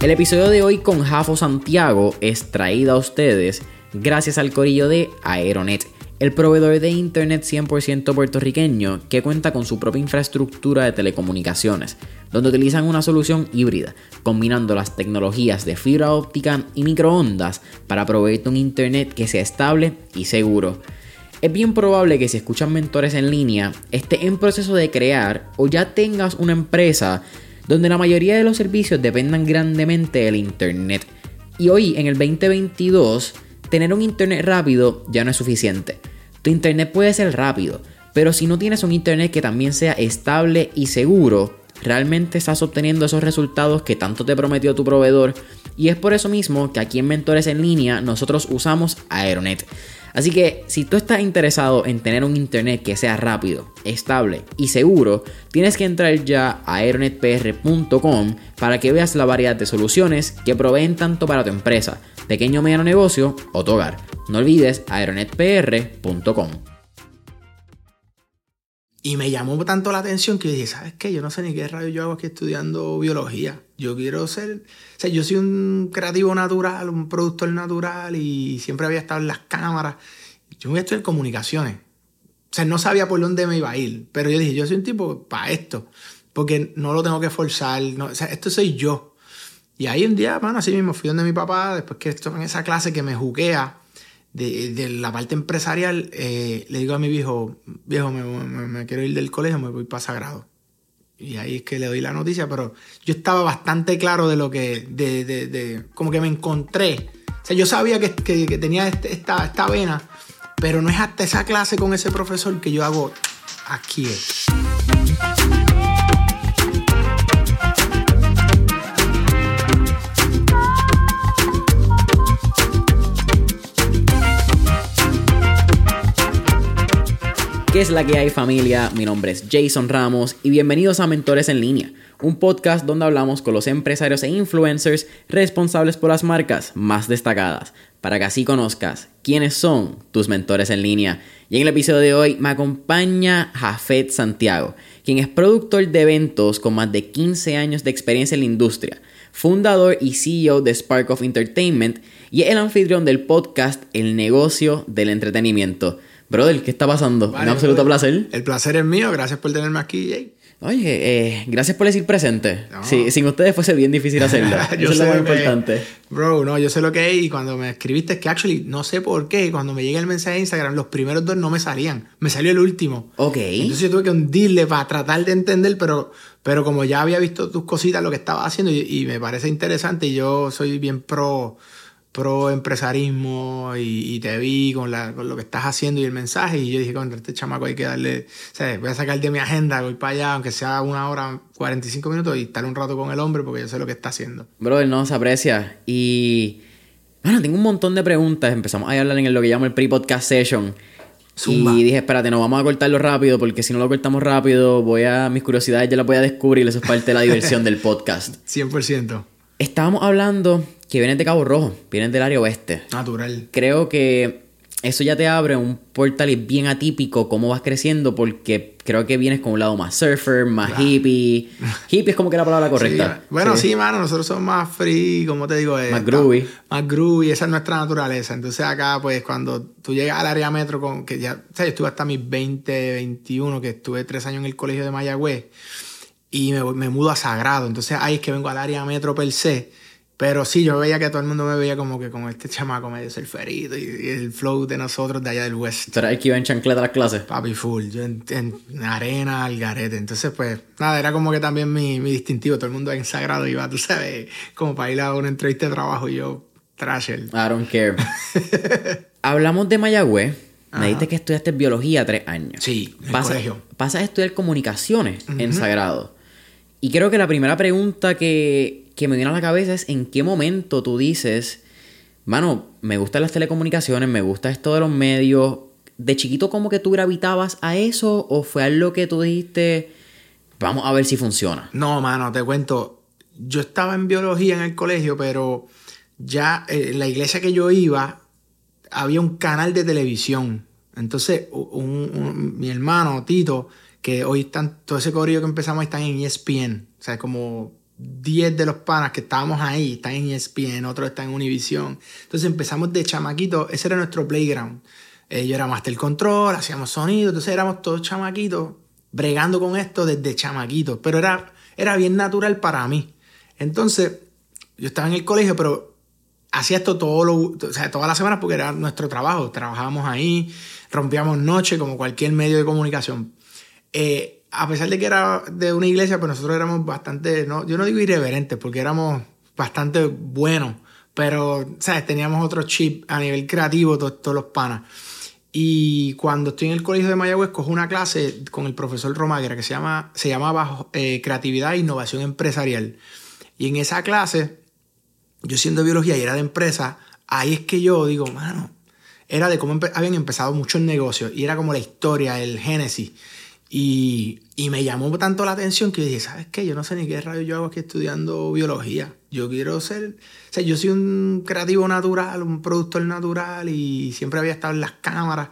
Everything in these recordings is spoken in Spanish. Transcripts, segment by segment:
El episodio de hoy con Jafo Santiago es traído a ustedes gracias al corillo de Aeronet, el proveedor de internet 100% puertorriqueño que cuenta con su propia infraestructura de telecomunicaciones, donde utilizan una solución híbrida, combinando las tecnologías de fibra óptica y microondas para proveerte un internet que sea estable y seguro. Es bien probable que si escuchan mentores en línea, esté en proceso de crear o ya tengas una empresa donde la mayoría de los servicios dependan grandemente del Internet. Y hoy, en el 2022, tener un Internet rápido ya no es suficiente. Tu Internet puede ser rápido, pero si no tienes un Internet que también sea estable y seguro, realmente estás obteniendo esos resultados que tanto te prometió tu proveedor. Y es por eso mismo que aquí en Mentores en línea nosotros usamos Aeronet. Así que si tú estás interesado en tener un internet que sea rápido, estable y seguro, tienes que entrar ya a aeronetpr.com para que veas la variedad de soluciones que proveen tanto para tu empresa, pequeño o mediano negocio o tu hogar. No olvides aeronetpr.com. Y me llamó tanto la atención que dije, ¿sabes qué? Yo no sé ni qué radio yo hago aquí estudiando biología. Yo quiero ser, o sea, yo soy un creativo natural, un productor natural y siempre había estado en las cámaras. Yo voy a estudiar comunicaciones. O sea, no sabía por dónde me iba a ir, pero yo dije, yo soy un tipo para esto, porque no lo tengo que forzar, o sea, esto soy yo. Y ahí un día, bueno, así mismo fui donde mi papá, después que estuve en esa clase que me juguea de, la parte empresarial, eh, le digo a mi viejo, viejo, me, quiero ir del colegio, me voy para Sagrado. Y ahí es que le doy la noticia, pero yo estaba bastante claro de lo que, de, de, como que me encontré. O sea, yo sabía que, que, tenía este, esta, esta vena, pero no es hasta esa clase con ese profesor que yo hago aquí. ¿Qué es la que hay familia? Mi nombre es Jason Ramos y bienvenidos a Mentores en línea, un podcast donde hablamos con los empresarios e influencers responsables por las marcas más destacadas, para que así conozcas quiénes son tus mentores en línea. Y en el episodio de hoy me acompaña Jafet Santiago, quien es productor de eventos con más de 15 años de experiencia en la industria, fundador y CEO de Spark of Entertainment y el anfitrión del podcast El negocio del entretenimiento. Brother, ¿qué está pasando? Un absoluto placer. El placer es mío. Gracias por tenerme aquí, Jay. Oye, eh, gracias por decir presente. Sí, sin ustedes fuese bien difícil hacerlo. Eso es lo más importante. Bro, no, yo sé lo que es. Y cuando me escribiste, es que actually, no sé por qué, cuando me llega el mensaje de Instagram, los primeros dos no me salían. Me salió el último. Ok. Entonces yo tuve que hundirle para tratar de entender, pero, pero como ya había visto tus cositas, lo que estaba haciendo, y, y me parece interesante, y yo soy bien pro pro empresarismo y, te vi con, lo que estás haciendo y el mensaje y yo dije, contra este chamaco hay que darle, o sea, voy a sacar de mi agenda, voy para allá, aunque sea una hora, 45 minutos y estar un rato con el hombre porque yo sé lo que está haciendo. Brother, no, se aprecia. Y bueno, tengo un montón de preguntas, empezamos a hablar en lo que llamo el pre-podcast session. Y dije, espérate, no vamos a cortarlo rápido porque si no lo cortamos rápido, voy a mis curiosidades ya las voy a descubrir, eso es parte de la diversión del podcast. 100%. Estábamos hablando que vienes de Cabo Rojo, vienes del área oeste. Natural. Creo que eso ya te abre un portal bien atípico cómo vas creciendo porque creo que vienes con un lado más surfer, más hippie. hippie es como que la palabra correcta. Bueno, sí. mano, nosotros somos más free, como te digo, más groovy. Más groovy, esa es nuestra naturaleza. Entonces acá, pues cuando tú llegas al área metro, con que ya, o sea, yo estuve hasta mis 20, 21, que estuve tres años en el colegio de Mayagüez y me, me mudo a Sagrado. Entonces ahí es que vengo al área metro per se pero sí, yo veía que todo el mundo me veía como que con este chamaco medio surferito y, y el flow de nosotros de allá del west. ¿Será el que iba en chancleta a las clases? Papi full, yo en, arena, al garete. Entonces, pues, nada, era como que también mi, mi distintivo. Todo el mundo en sagrado iba, tú sabes, como para ir a una entrevista de trabajo y yo, trasher. I don't care. Hablamos de Mayagüez. Me dijiste que estudiaste biología tres años. Sí, en el colegio. Pasas a estudiar comunicaciones en Sagrado. Y creo que la primera pregunta que que me viene a la cabeza es en qué momento tú dices, mano, me gustan las telecomunicaciones, me gusta esto de los medios. ¿De chiquito como que tú gravitabas a eso o fue algo que tú dijiste, vamos a ver si funciona? No, mano, te cuento, yo estaba en biología en el colegio, pero ya eh, en la iglesia que yo iba había un canal de televisión. Entonces, mi hermano Tito, que hoy están, todo ese corrido que empezamos están en ESPN. O sea, como 10 de los panas que estábamos ahí, están en ESPN, otros están en Univision. Entonces empezamos de chamaquito, ese era nuestro playground. Eh, yo era Master Control, hacíamos sonido, entonces éramos todos chamaquitos, bregando con esto desde chamaquitos, pero era, era bien natural para mí. Entonces, yo estaba en el colegio, pero hacía esto todo lo, o sea, todas las semanas porque era nuestro trabajo. Trabajábamos ahí, rompíamos noche como cualquier medio de comunicación. Eh, a pesar de que era de una iglesia, pues nosotros éramos bastante, no, yo no digo irreverentes, porque éramos bastante buenos, pero, ¿sabes? Teníamos otro chip a nivel creativo, todos, los panas. Y cuando estoy en el colegio de Mayagüez, cojo una clase con el profesor Romaguera que se, llama, se llamaba eh, Creatividad e Innovación Empresarial. Y en esa clase, yo siendo biología y era de empresa, ahí es que yo digo, mano, era de cómo habían empezado muchos negocios y era como la historia, el génesis. Y, y, me llamó tanto la atención que dije, ¿sabes qué? Yo no sé ni qué radio yo hago aquí estudiando biología. Yo quiero ser, o sea, yo soy un creativo natural, un productor natural y siempre había estado en las cámaras.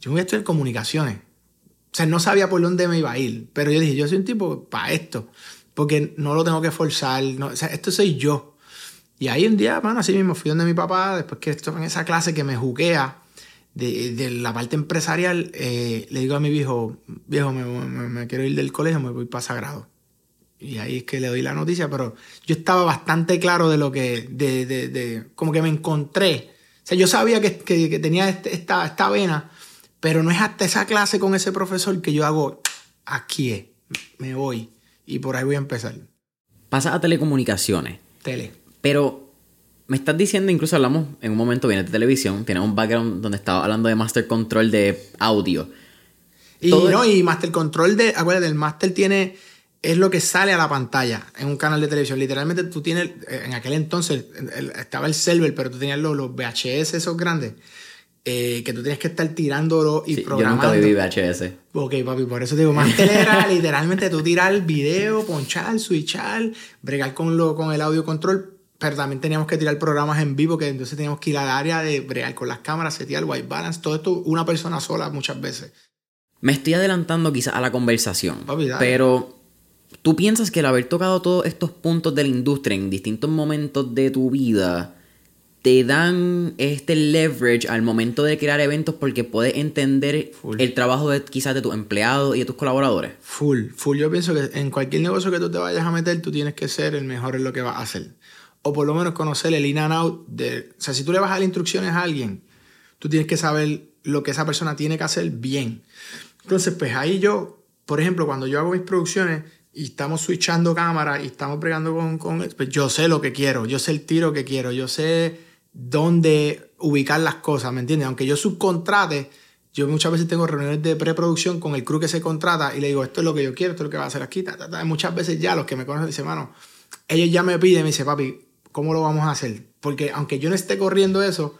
Yo voy a estudiar comunicaciones. O sea, no sabía por dónde me iba a ir, pero yo dije, yo soy un tipo para esto, porque no lo tengo que forzar, no, o sea, esto soy yo. Y ahí un día, bueno, así mismo fui donde mi papá, después que estoy en esa clase que me juquea, de, la parte empresarial, eh, le digo a mi viejo, viejo, me, quiero ir del colegio, me voy para Sagrado. Y ahí es que le doy la noticia, pero yo estaba bastante claro de lo que, de, de, como que me encontré. O sea, yo sabía que, que, tenía este, esta, esta vena, pero no es hasta esa clase con ese profesor que yo hago, aquí me voy. Y por ahí voy a empezar. Pasa a telecomunicaciones. Tele. Pero me estás diciendo, incluso hablamos en un momento, viene de televisión, tienes un background donde estaba hablando de Master Control de audio. Y no, y Master Control de, acuérdate, el Master tiene, es lo que sale a la pantalla en un canal de televisión. Literalmente tú tienes, en aquel entonces estaba el server, pero tú tenías los, VHS esos grandes. Eh, que tú tienes que estar tirándolo y programando. Yo nunca viví VHS. Ok, papi, por eso te digo, Master era literalmente tú tirar el video, ponchar, switchar, bregar con, lo, con el audio control pero también teníamos que tirar programas en vivo, que entonces teníamos que ir al área de bregar con las cámaras, setear el white balance, todo esto una persona sola muchas veces. Me estoy adelantando quizás a la conversación, pero ¿tú piensas que el haber tocado todos estos puntos de la industria en distintos momentos de tu vida te dan este leverage al momento de crear eventos porque puedes entender el trabajo de quizás de tus empleados y de tus colaboradores? Full, full. Yo pienso que en cualquier negocio que tú te vayas a meter, tú tienes que ser el mejor en lo que vas a hacer o por lo menos conocer el in and out de... O sea, si tú le vas a dar instrucciones a alguien, tú tienes que saber lo que esa persona tiene que hacer bien. Entonces, pues ahí yo, por ejemplo, cuando yo hago mis producciones y estamos switchando cámara y estamos pregando con, con pues yo sé lo que quiero, yo sé el tiro que quiero, yo sé dónde ubicar las cosas, ¿me entiendes? Aunque yo subcontrate, yo muchas veces tengo reuniones de preproducción con el crew que se contrata y le digo, esto es lo que yo quiero, esto es lo que va a hacer aquí. Muchas veces ya los que me conocen dicen, mano, ellos ya me piden, me dice, papi, ¿cómo lo vamos a hacer? Porque aunque yo no esté corriendo eso,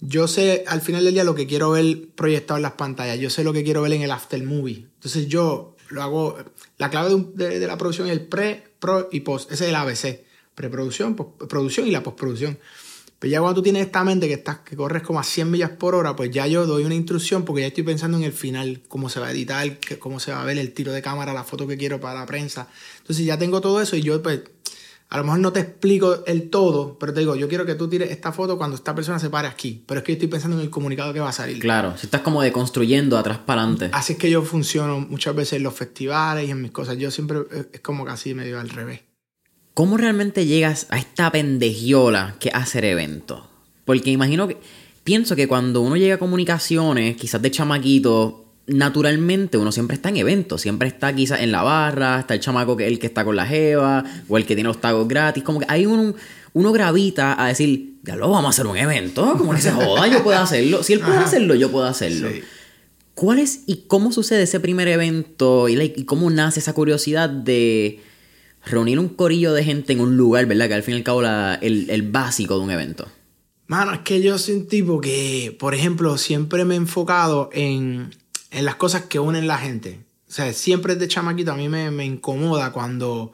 yo sé al final del día lo que quiero ver proyectado en las pantallas, yo sé lo que quiero ver en el after movie. Entonces yo lo hago, la clave de, la producción es el pre, pro y post, ese es el ABC, preproducción, producción y la postproducción. Pero ya cuando tú tienes esta mente que, estás, que corres como a 100 millas por hora, pues ya yo doy una instrucción porque ya estoy pensando en el final, cómo se va a editar, cómo se va a ver el tiro de cámara, la foto que quiero para la prensa. Entonces ya tengo todo eso y yo pues a lo mejor no te explico el todo, pero te digo, yo quiero que tú tires esta foto cuando esta persona se pare aquí. Pero es que yo estoy pensando en el comunicado que va a salir. Claro, si estás como deconstruyendo atrás para adelante. Así es que yo funciono muchas veces en los festivales y en mis cosas. Yo siempre es como casi medio al revés. ¿Cómo realmente llegas a esta pendejiola que hacer eventos? Porque imagino que. Pienso que cuando uno llega a comunicaciones, quizás de chamaquito, naturalmente uno siempre está en eventos, siempre está quizás en la barra, está el chamaco que el que está con la jeva, o el que tiene los tagos gratis, como que hay uno, uno gravita a decir, ya lo vamos a hacer un evento, como que se joda, yo puedo hacerlo, si él puede hacerlo, yo puedo hacerlo. ¿Cuál es y cómo sucede ese primer evento y, cómo nace esa curiosidad de reunir un corillo de gente en un lugar, ¿verdad? Que al fin y al cabo la, el, el básico de un evento. Mano, es que yo soy un tipo que, por ejemplo, siempre me he enfocado en en las cosas que unen la gente. O sea, siempre de chamaquito a mí me, incomoda cuando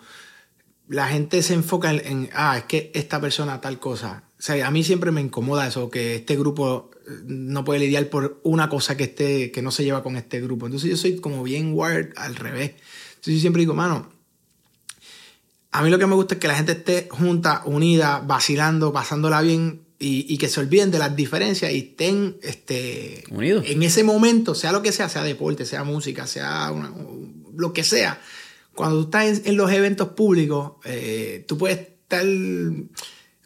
la gente se enfoca en, ah, es que esta persona tal cosa. O sea, a mí siempre me incomoda eso, que este grupo eh, no puede lidiar por una cosa que, esté, que no se lleva con este grupo. Entonces yo soy como bien wired al revés. Entonces yo siempre digo, mano, a mí lo que me gusta es que la gente esté junta, unida, vacilando, pasándola bien y, que se olviden de las diferencias y estén este, unidos. En ese momento, sea lo que sea, sea deporte, sea música, sea lo que sea. Cuando tú estás en, los eventos públicos, eh, tú puedes estar,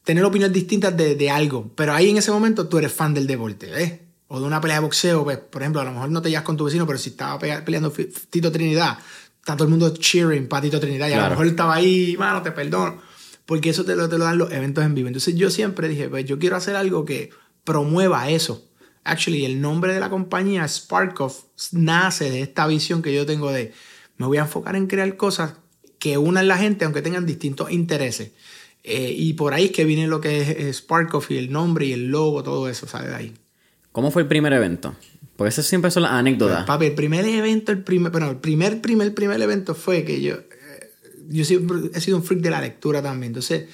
tener opiniones distintas de, de, algo, pero ahí en ese momento tú eres fan del deporte, ¿ves? O de una pelea de boxeo, pues, por ejemplo, a lo mejor no te llevas con tu vecino, pero si estaba peleando Tito Trinidad, está todo el mundo cheering para Tito Trinidad y a lo mejor estaba ahí, mano, te perdono. Porque eso te lo, te lo dan los eventos en vivo. Entonces yo siempre dije, pues yo quiero hacer algo que promueva eso. Actually, el nombre de la compañía, Sparkoff, nace de esta visión que yo tengo de, me voy a enfocar en crear cosas que unan la gente aunque tengan distintos intereses. Eh, y por ahí es que viene lo que es Sparkoff y el nombre y el logo, todo eso sale de ahí. ¿Cómo fue el primer evento? Porque eso siempre son las anécdotas. Papi, el primer evento, el primer, bueno, el primer, primer, primer evento fue que yo, yo siempre he sido un freak de la lectura también. Entonces,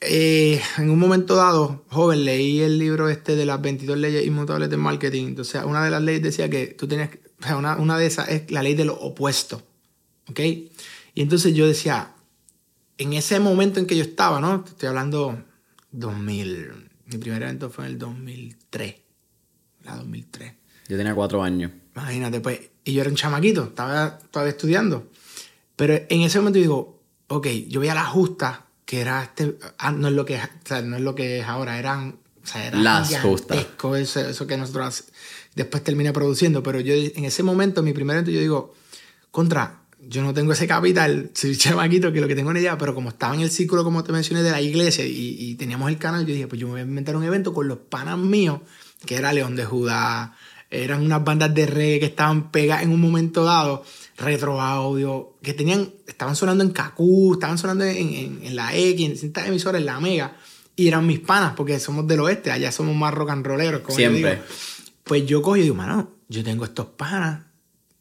eh, en un momento dado, joven, leí el libro este de las 22 leyes inmutables del marketing. Entonces, una de las leyes decía que tú tenías, o sea, una, una de esas es la ley de lo opuesto. ¿Ok? Y entonces yo decía, en ese momento en que yo estaba, ¿no? Estoy hablando 2000, mi primer evento fue en el 2003 la 2003. Yo tenía cuatro años. Imagínate, pues. Y yo era un chamaquito, estaba todavía estudiando. Pero en ese momento digo, ok, yo veía la justa, que era este. Ah, no, es lo que, no es lo que es ahora, eran. O sea, era Las justas. Eso, eso que nosotros después terminé produciendo. Pero yo en ese momento, mi primer evento, yo digo, contra, yo no tengo ese capital, soy chamaquito que lo que tengo en idea, pero como estaba en el círculo, como te mencioné, de la iglesia y, y, teníamos el canal, yo dije, pues yo me voy a inventar un evento con los panas míos que era León de Judá, eran unas bandas de reggae que estaban pegadas en un momento dado, retro audio, que tenían, estaban sonando en Kaku, estaban sonando en, en, la X, en distintas emisoras, en la Mega, y eran mis panas, porque somos del oeste, allá somos más rock and rolleros, como Siempre. Yo digo. Pues yo cojo y digo, mano, yo tengo estos panas,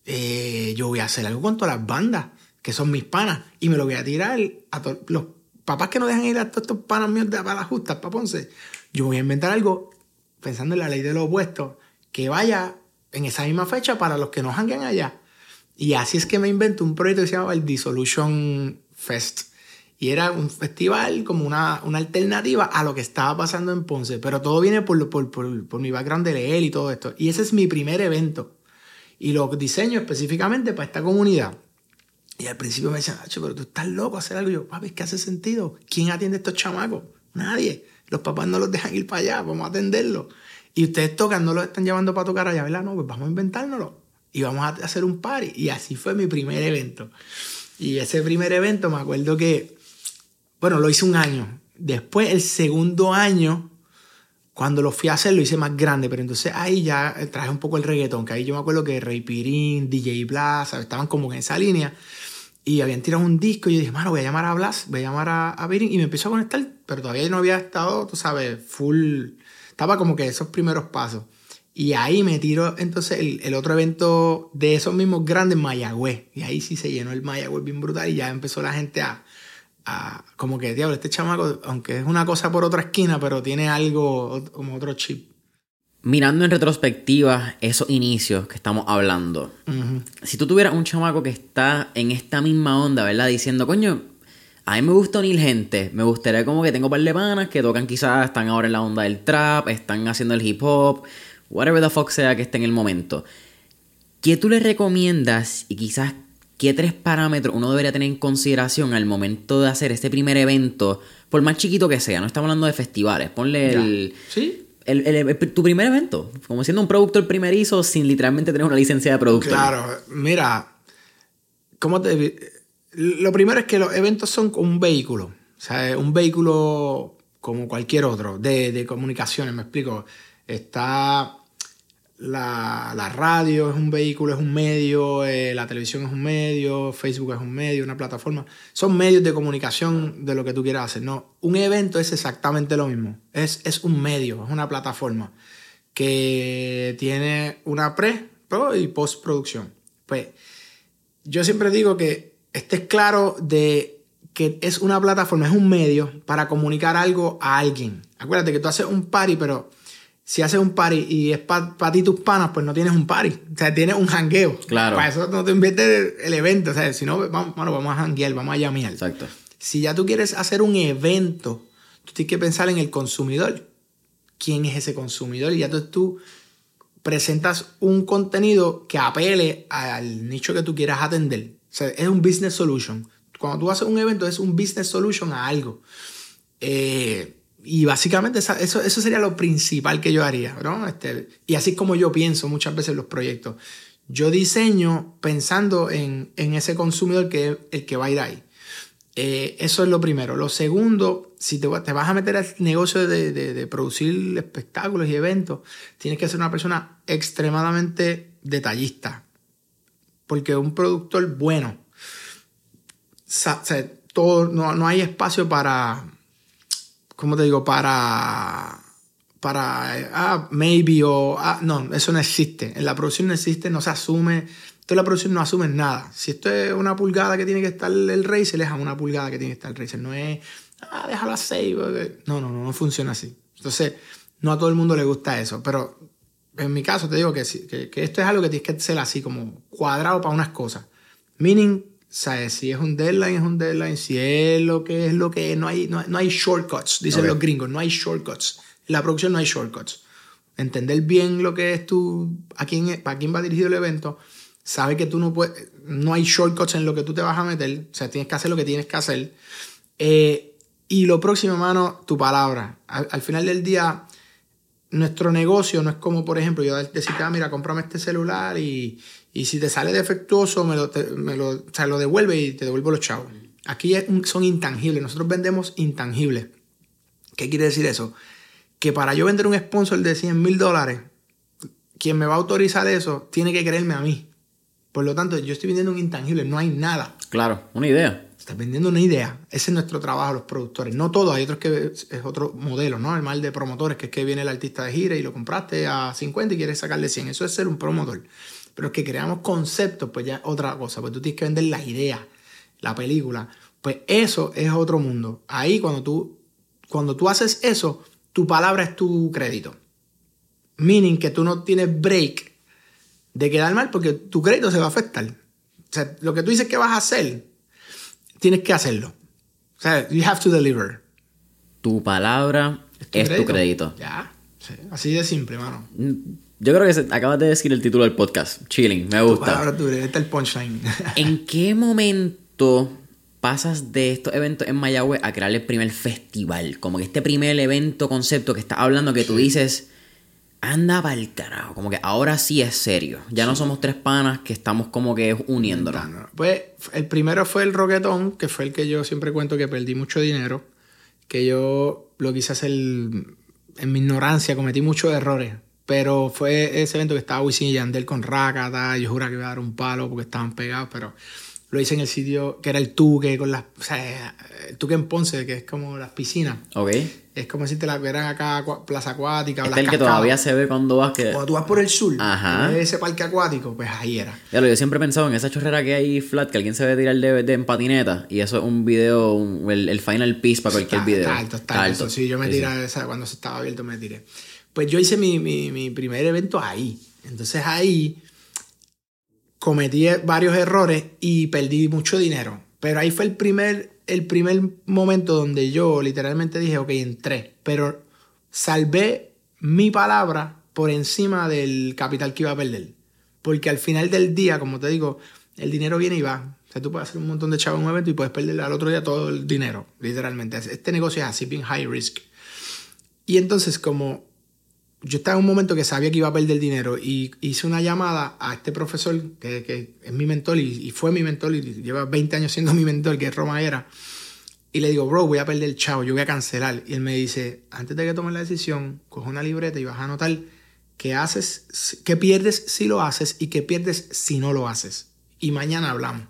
eh, yo voy a hacer algo con todas las bandas, que son mis panas, y me lo voy a tirar a los papás que no dejan ir a todos estos panas míos de para las justas, para Ponce. Yo voy a inventar algo pensando en la ley de los opuestos, que vaya en esa misma fecha para los que no hanguen allá. Y así es que me invento un proyecto que se llamaba el Dissolution Fest. Y era un festival como una, una alternativa a lo que estaba pasando en Ponce. Pero todo viene por, por, por, por mi background de leer y todo esto. Y ese es mi primer evento. Y lo diseño específicamente para esta comunidad. Y al principio me decían, pero tú estás loco hacer algo. Y yo, papi, ¿qué hace sentido? ¿Quién atiende a estos chamacos? Nadie. Los papás no los dejan ir para allá, vamos a atenderlos. Y ustedes tocan, no los están llevando para tocar allá, ¿verdad? No, pues vamos a inventárnoslo. Y vamos a hacer un party. Y así fue mi primer evento. Y ese primer evento me acuerdo que, bueno, lo hice un año. Después, el segundo año, cuando lo fui a hacer, lo hice más grande. Pero entonces ahí ya traje un poco el reggaetón, que ahí yo me acuerdo que Rey Pirín, DJ Blas, estaban como en esa línea. Y habían tirado un disco y yo dije, mano, voy a llamar a Blas, voy a llamar a, a Pirín. Y me empezó a conectar pero todavía no había estado, tú sabes, full. Estaba como que esos primeros pasos. Y ahí me tiro entonces el, otro evento de esos mismos grandes, Mayagüez. Y ahí sí se llenó el Mayagüez bien brutal y ya empezó la gente a, a como que, diablo, este chamaco, aunque es una cosa por otra esquina, pero tiene algo como otro chip. Mirando en retrospectiva esos inicios que estamos hablando, si tú tuvieras un chamaco que está en esta misma onda, ¿verdad? Diciendo, coño, a mí me gusta unir gente. Me gustaría como que tengo un par de panas que tocan quizás, están ahora en la onda del trap, están haciendo el hip hop, whatever the fuck sea que esté en el momento. ¿Qué tú le recomiendas y quizás qué tres parámetros uno debería tener en consideración al momento de hacer este primer evento, por más chiquito que sea? No estamos hablando de festivales. Ponle el... ¿Sí? El, tu primer evento, como siendo un productor primerizo sin literalmente tener una licencia de productor. Claro, mira, ¿cómo te lo primero es que los eventos son un vehículo, o sea, un vehículo como cualquier otro de, comunicaciones, me explico. Está la, radio, es un vehículo, es un medio, eh, la televisión es un medio, Facebook es un medio, una plataforma. Son medios de comunicación de lo que tú quieras hacer. No, un evento es exactamente lo mismo. Es, es un medio, es una plataforma que tiene una pre, pro y postproducción. Pues yo siempre digo que estés claro de que es una plataforma, es un medio para comunicar algo a alguien. Acuérdate que tú haces un party, pero si haces un party y es para ti tus panas, pues no tienes un party. O sea, tienes un jangueo. Claro. Para eso no te inviertes el evento. O sea, si no, vamos, bueno, vamos a janguear, vamos a llamear. Exacto. Si ya tú quieres hacer un evento, tú tienes que pensar en el consumidor. ¿Quién es ese consumidor? Y ya tú, tú presentas un contenido que apele al nicho que tú quieras atender. O sea, es un business solution. Cuando tú haces un evento, es un business solution a algo. Eh, y básicamente eso, eso sería lo principal que yo haría, ¿no? Este, y así como yo pienso muchas veces los proyectos. Yo diseño pensando en, en ese consumidor que el que va a ir ahí. Eh, eso es lo primero. Lo segundo, si te, vas a meter al negocio de, de, producir espectáculos y eventos, tienes que ser una persona extremadamente detallista. Porque un productor bueno, todo, no, no hay espacio para, ¿cómo te digo? Para, para, ah, maybe o, ah, no, eso no existe. En la producción no existe, no se asume. Entonces la producción no asume nada. Si esto es una pulgada que tiene que estar el racer, es a una pulgada que tiene que estar el racer. No es, ah, déjalo a 6. No, no, no, no funciona así. Entonces, no a todo el mundo le gusta eso. Pero en mi caso te digo que, que, que esto es algo que tienes que ser así, como cuadrado para unas cosas. Meaning, ¿sabes? Si es un deadline, es un deadline. Si es lo que es lo que es. No hay, no, no hay shortcuts, dicen okay. los gringos. No hay shortcuts. En la producción no hay shortcuts. Entender bien lo que es tu. a quién, a quién va dirigido el evento. Sabe que tú no puedes. No hay shortcuts en lo que tú te vas a meter. O sea, tienes que hacer lo que tienes que hacer. Eh, y lo próximo, hermano, tu palabra. Al, al, final del día, nuestro negocio no es como, por ejemplo, yo decirte, ah, mira, cómprame este celular y, y si te sale defectuoso, me lo, te, me lo, o sea, lo devuelve y te devuelvo los chavos. Aquí son intangibles. Nosotros vendemos intangibles. ¿Qué quiere decir eso? Que para yo vender un sponsor de 100 mil dólares, quien me va a autorizar eso tiene que creerme a mí. Por lo tanto, yo estoy vendiendo un intangible, no hay nada. Claro, una idea. Estás vendiendo una idea. Ese es nuestro trabajo, los productores. No todo, hay otros que es otro modelo, ¿no? El mal de promotores, que es que viene el artista de gira y lo compraste a 50 y quieres sacarle 100. Eso es ser un promotor. Pero es que creamos conceptos, pues ya es otra cosa. Pues tú tienes que vender la idea, la película. Pues eso es otro mundo. Ahí cuando tú, cuando tú haces eso, tu palabra es tu crédito. Meaning que tú no tienes break de quedar mal porque tu crédito se va a afectar. O sea, lo que tú dices que vas a hacer, tienes que hacerlo. O sea, you have to deliver. Tu palabra es tu, es crédito? tu crédito. Ya, sí. así de simple, mano. Yo creo que se, acabas de decir el título del podcast. Chilling, me gusta. Tu palabra, tu crédito, el punchline. ¿En qué momento pasas de estos eventos en Mayagüez a crear el primer festival? Como que este primer evento, concepto que estás hablando, que tú dices anda para el carajo. Como que ahora sí es serio. Ya sí. no somos tres panas que estamos como que uniéndonos. No, no. Pues el primero fue el roquetón, que fue el que yo siempre cuento que perdí mucho dinero. Que yo lo quise hacer en mi ignorancia, cometí muchos errores. Pero fue ese evento que estaba Wisin y Yandel con Rakata. Yo juraba que iba a dar un palo porque estaban pegados, pero lo hice en el sitio que era el Tuque, con las, o sea, el Tuque en Ponce, que es como las piscinas. Ok. Es como si te la vieran acá, Plaza Acuática. Este es el que todavía se ve cuando vas. Que... Cuando tú vas por el sur, Ajá. ese parque acuático, pues ahí era. Ya lo, yo siempre he pensado en esa chorrera que hay flat, que alguien se ve tirar de, de en patineta, y eso es un video, un, el, el, final piece para cualquier está, video. Está alto, está, está alto. alto. Sí, yo me tiré, sí, sí. cuando se estaba abierto me tiré. Pues yo hice mi, mi, mi primer evento ahí. Entonces ahí cometí varios errores y perdí mucho dinero. Pero ahí fue el primer, el primer momento donde yo literalmente dije, ok, entré. Pero salvé mi palabra por encima del capital que iba a perder. Porque al final del día, como te digo, el dinero viene y va. O sea, tú puedes hacer un montón de chavos en un evento y puedes perder al otro día todo el dinero, literalmente. Este negocio es así, bien high risk. Y entonces, como yo estaba en un momento que sabía que iba a perder dinero y hice una llamada a este profesor que, que es mi mentor y, y, fue mi mentor y lleva 20 años siendo mi mentor, que es Roma Era. Y le digo, bro, voy a perder el chavo, yo voy a cancelar. Y él me dice, antes de que tomes la decisión, coge una libreta y vas a anotar qué haces, qué pierdes si lo haces y qué pierdes si no lo haces. Y mañana hablamos.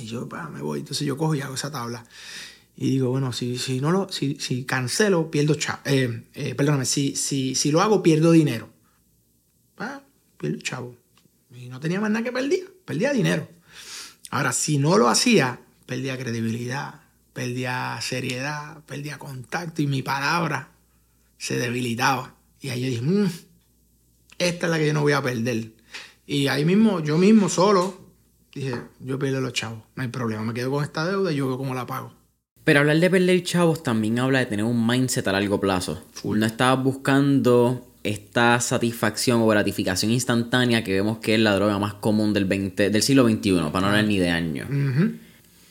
Y yo, pa, me voy. Entonces yo cojo y hago esa tabla. Y digo, bueno, si, si no lo, si, si cancelo, pierdo chavo. Eh, eh, perdóname, si, si, si lo hago, pierdo dinero. Ah, pierdo chavo. Y no tenía más nada que perder. Perdía dinero. Ahora, si no lo hacía, perdía credibilidad, perdía seriedad, perdía contacto y mi palabra se debilitaba. Y ahí yo dije, "Mm, esta es la que yo no voy a perder. Y ahí mismo, yo mismo solo, dije, yo pierdo los chavos, no hay problema, me quedo con esta deuda y yo veo cómo la pago. Pero hablar de perder chavos también habla de tener un mindset a largo plazo. No estabas buscando esta satisfacción o gratificación instantánea que vemos que es la droga más común del, 20, del siglo XXI, para no hablar ni de años. Ujú.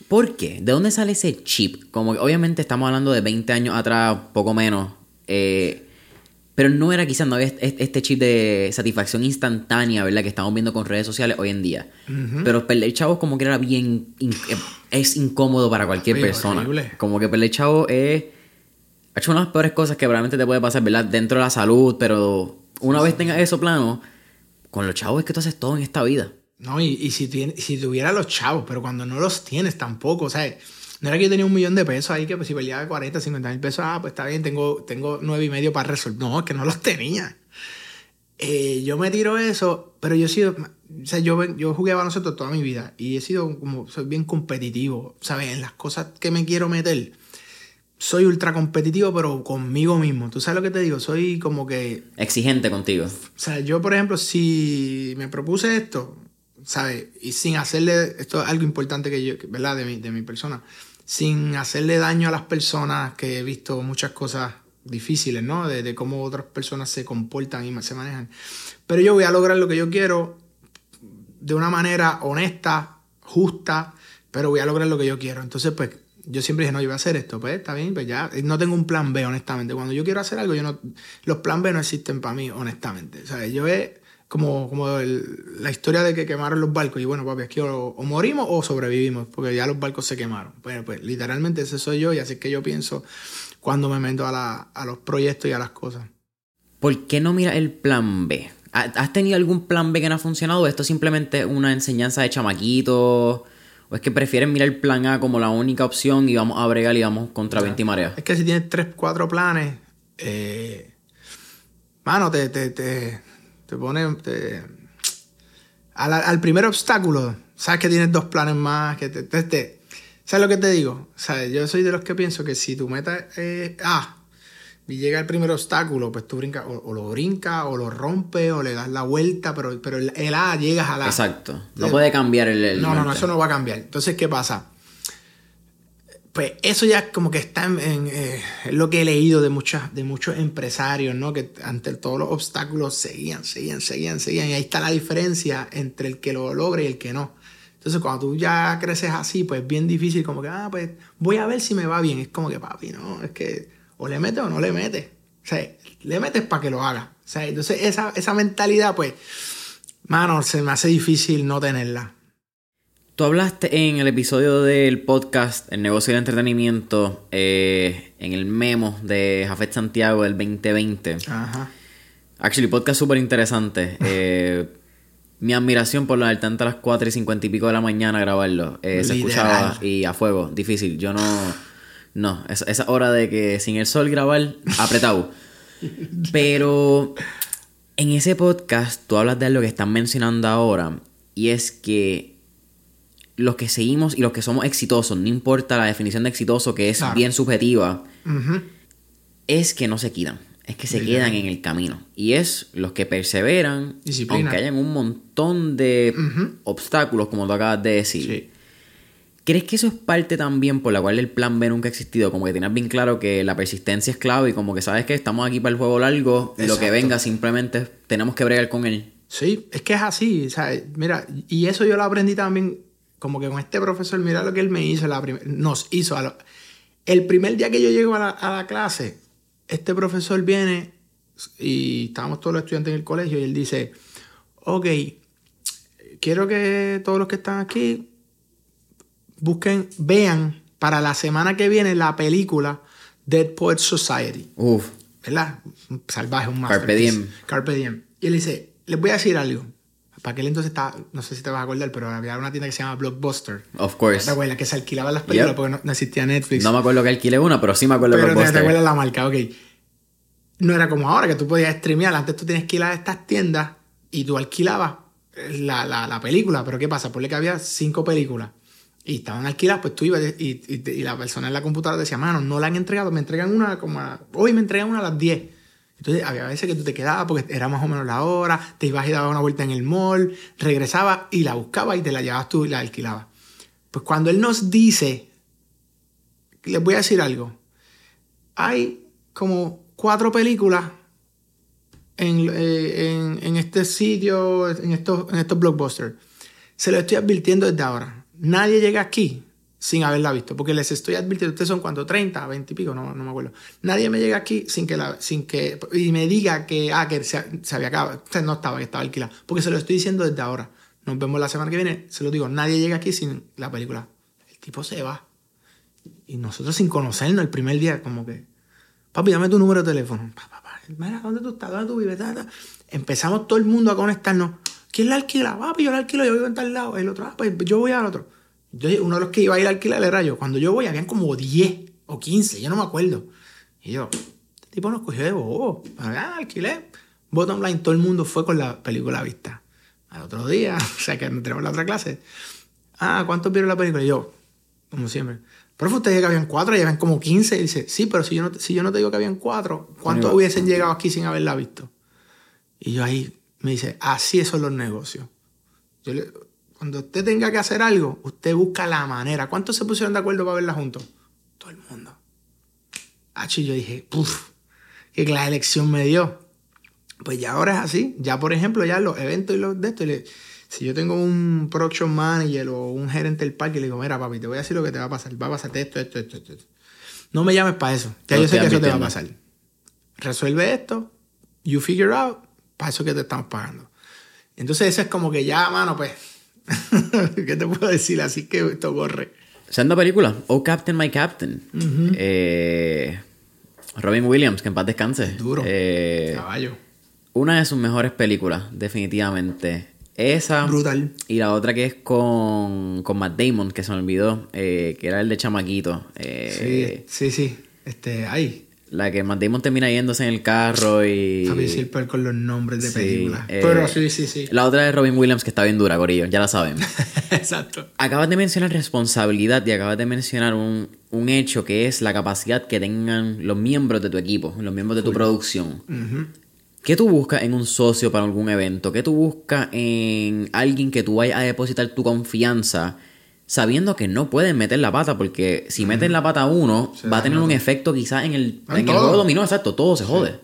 ¿Por qué? ¿De dónde sale ese chip? Como que obviamente estamos hablando de 20 años atrás, poco menos. eh, pero no era quizás, no había este chip de satisfacción instantánea, ¿verdad? Que estamos viendo con redes sociales hoy en día. Pero perder chavos como que era bien... eh, es incómodo para cualquier persona. horrible. Como que perder chavos es... Ha hecho una de las peores cosas que probablemente te puede pasar, ¿verdad? Dentro de la salud, pero una vez tengas eso plano, con los chavos es que tú haces todo en esta vida. No, y, y si, tien- si tuviera los chavos, pero cuando no los tienes tampoco, o sea, no era que yo tenía un millón de pesos ahí que pues, si perdía 40, 50 mil pesos, ah, pues está bien, tengo, tengo nueve y medio para resolver. No, es que no los tenía. Eh, yo me tiro eso, pero yo he sido, o sea, yo, yo jugué a baloncesto toda mi vida y he sido como, soy bien competitivo, ¿sabes? En las cosas que me quiero meter, soy ultra competitivo, pero conmigo mismo. ¿Tú sabes lo que te digo? Soy como que, Exigente contigo. o sea, yo, por ejemplo, si me propuse esto, ¿sabes? Y sin hacerle, esto es algo importante que yo, ¿verdad? De mi, de mi persona, sin hacerle daño a las personas, que he visto muchas cosas difíciles, ¿no? De, cómo otras personas se comportan y se manejan. Pero yo voy a lograr lo que yo quiero de una manera honesta, justa, pero voy a lograr lo que yo quiero. Entonces, pues, yo siempre dije, no, yo voy a hacer esto, pues está bien, pues ya, no tengo un plan B, honestamente. Cuando yo quiero hacer algo, yo no, los plan B no existen para mí, honestamente. O sea, yo es como, como el- la historia de que quemaron los barcos y bueno, papi, aquí o, o morimos o sobrevivimos, porque ya los barcos se quemaron. Bueno, pues literalmente ese soy yo y así es que yo pienso cuando me meto a, la- a los proyectos y a las cosas. ¿Por qué no miras el plan B? ¿Ha- ¿Has tenido algún plan B que no ha funcionado? ¿O esto es simplemente una enseñanza de chamaquito? ¿O es que prefieren mirar el plan A como la única opción y vamos a bregar y vamos contra 20 y marea? Es que si tienes tres, cuatro planes, eh, mano, te, te, te, te pone. te- al, al primer obstáculo, sabes que tienes dos planes más. Que te, te- te- ¿Sabes lo que te digo? Sea, yo soy de los que pienso que si tu meta es A y llega el primer obstáculo, pues tú brincas, o, o lo brincas, o lo rompes, o le das la vuelta, pero, pero el, el A llegas al A. Exacto. No puede cambiar el... el No, no, no, eso no va a cambiar. Entonces, ¿qué pasa? Pues eso ya como que está en, eh, lo que he leído de, muchas, de muchos empresarios, ¿no? Que ante todos los obstáculos seguían, seguían, seguían, seguían. Y ahí está la diferencia entre el que lo logra y el que no. Entonces, cuando tú ya creces así, pues es bien difícil, como que, ah, pues voy a ver si me va bien. Es como que, papi, no, es que o le metes o no le metes. O sea, le metes para que lo haga. O sea, entonces esa, esa mentalidad, pues, mano, se me hace difícil no tenerla. Tú hablaste en el episodio del podcast El negocio del entretenimiento, eh, en el memo de Jafet Santiago del 2020. Ajá. Actually, podcast súper interesante. Eh, mi admiración por levantar a las 4 y 50 y pico de la mañana a grabarlo. Eh, se escuchaba y a fuego, difícil. Yo no. No, esa, esa hora de que sin el sol grabar, apretado. Pero en ese podcast tú hablas de lo que están mencionando ahora y es que los que seguimos y los que somos exitosos, no importa la definición de exitoso que es Claro. bien subjetiva, es que no se quitan, es que se Literal. quedan en el camino. Y es los que perseveran, Disciplina. aunque hayan un montón de obstáculos, como tú acabas de decir. Sí. ¿Crees que eso es parte también por la cual el plan B nunca ha existido? Como que tienes bien claro que la persistencia es clave y como que sabes que estamos aquí para el juego largo, y lo que Exacto. venga simplemente tenemos que bregar con él. Sí, es que es así, ¿sabes? Mira, y eso yo lo aprendí también, como que con este profesor, mira lo que él me hizo, la nos hizo. a lo- el primer día que yo llego a la, a la clase, este profesor viene y estábamos todos los estudiantes en el colegio y él dice, ok, quiero que todos los que están aquí busquen, vean para la semana que viene la película Dead Poets Society. Uf, ¿verdad? Un salvaje, un Carpe masterpiece. diem. Carpe diem. Y él dice, les voy a decir algo. Para aquel entonces estaba, no sé si te vas a acordar, pero había una tienda que se llama Blockbuster. of ¿Te course. acuerdas? Que se alquilaban las películas Yep. porque no, no existía Netflix. No me acuerdo que alquilé una, pero sí me acuerdo de pero no te Blockbuster. acuerdas la marca, ok. No era como ahora, que tú podías streamear. Antes tú tenías que ir a estas tiendas y tú alquilabas la, la, la película. Pero ¿qué pasa? Ponle que había cinco películas. Y estaban alquiladas, pues tú ibas y, y- y la persona en la computadora decía, mano, no la han entregado, me entregan una como a- hoy me entregan una a las 10. Entonces había veces que tú te quedabas porque era más o menos la hora, te ibas y dabas una vuelta en el mall, regresabas y la buscabas y te la llevabas tú y la alquilabas. Pues cuando él nos dice, les voy a decir algo, hay como cuatro películas en, eh, en, este sitio, en estos, en estos blockbusters. Se lo estoy advirtiendo desde ahora. Nadie llega aquí sin haberla visto, porque les estoy advirtiendo, ustedes son cuánto, 30, 20 y pico, no, no me acuerdo. Nadie me llega aquí sin que, la, sin que y me diga que, ah, que se, se había acabado, o sea, no estaba, que estaba alquilada, porque se lo estoy diciendo desde ahora. Nos vemos la semana que viene, se lo digo, nadie llega aquí sin la película. El tipo se va. Y nosotros sin conocernos el primer día, como que, papi, dame tu número de teléfono. Pa, pa, pa. Mira, ¿dónde tú estás? ¿Dónde tú vives? Empezamos todo el mundo a conectarnos. ¿Quién la alquila? Papi, yo la alquilo, yo vivo en tal lado. El otro, ah, pues yo voy al otro. Yo, uno de los que iba a ir a alquilar era yo. Cuando yo voy, habían como 10 o 15, yo no me acuerdo. Y yo, este tipo nos cogió de bobo. Ah, alquilé. Bottom line, todo el mundo fue con la película vista. Al otro día, o sea que tenemos la otra clase. Ah, ¿cuántos vieron la película? Y yo, como siempre. Pero usted dice que habían cuatro, y habían como 15. Y dice, sí, pero si yo no, si yo no te digo que habían cuatro, ¿cuántos hubiesen llegado aquí sin haberla visto? Y yo ahí me dice, así son los negocios. Yo le, cuando usted tenga que hacer algo, usted busca la manera. ¿Cuántos se pusieron de acuerdo para verla juntos? Todo el mundo. H, yo dije, puff, clase de elección me dio. Pues ya ahora es así. Ya, por ejemplo, ya los eventos y los de esto, le, si yo tengo un production manager o un gerente del parque, le digo, mira, papi, te voy a decir lo que te va a pasar. Va a pasarte esto, esto, esto, esto. No me llames para eso. Ya No yo sé que eso te va a pasar. Resuelve esto, you figure out, para eso que te estamos pagando. Entonces, eso es como que ya, mano, pues, ¿qué te puedo decir? Así que esto corre. Senda película, Oh Captain, My Captain. Eh, Robin Williams, que en paz descanse. Duro. Eh, Caballo. una de sus mejores películas, definitivamente. Esa. Brutal. Y la otra que es con, con Matt Damon, que se me olvidó, eh, que era el de Chamaquito. Eh, Sí, sí, sí. Este, ahí. La que Matt Damon termina yéndose en el carro y. Decir per con los nombres de Sí, películas. eh, Pero sí, sí, sí. La otra de Robin Williams, que está bien dura, Corillo, ya la saben. Exacto. Acabas de mencionar responsabilidad y acabas de mencionar un, un hecho que es la capacidad que tengan los miembros de tu equipo, los miembros de tu producción. ¿Qué tú buscas en un socio para algún evento? ¿Qué tú buscas en alguien que tú vayas a depositar tu confianza sabiendo que no pueden meter la pata? Porque si meten la pata a uno, va a tener un efecto quizás en el, En en el juego dominó, exacto, todo se jode.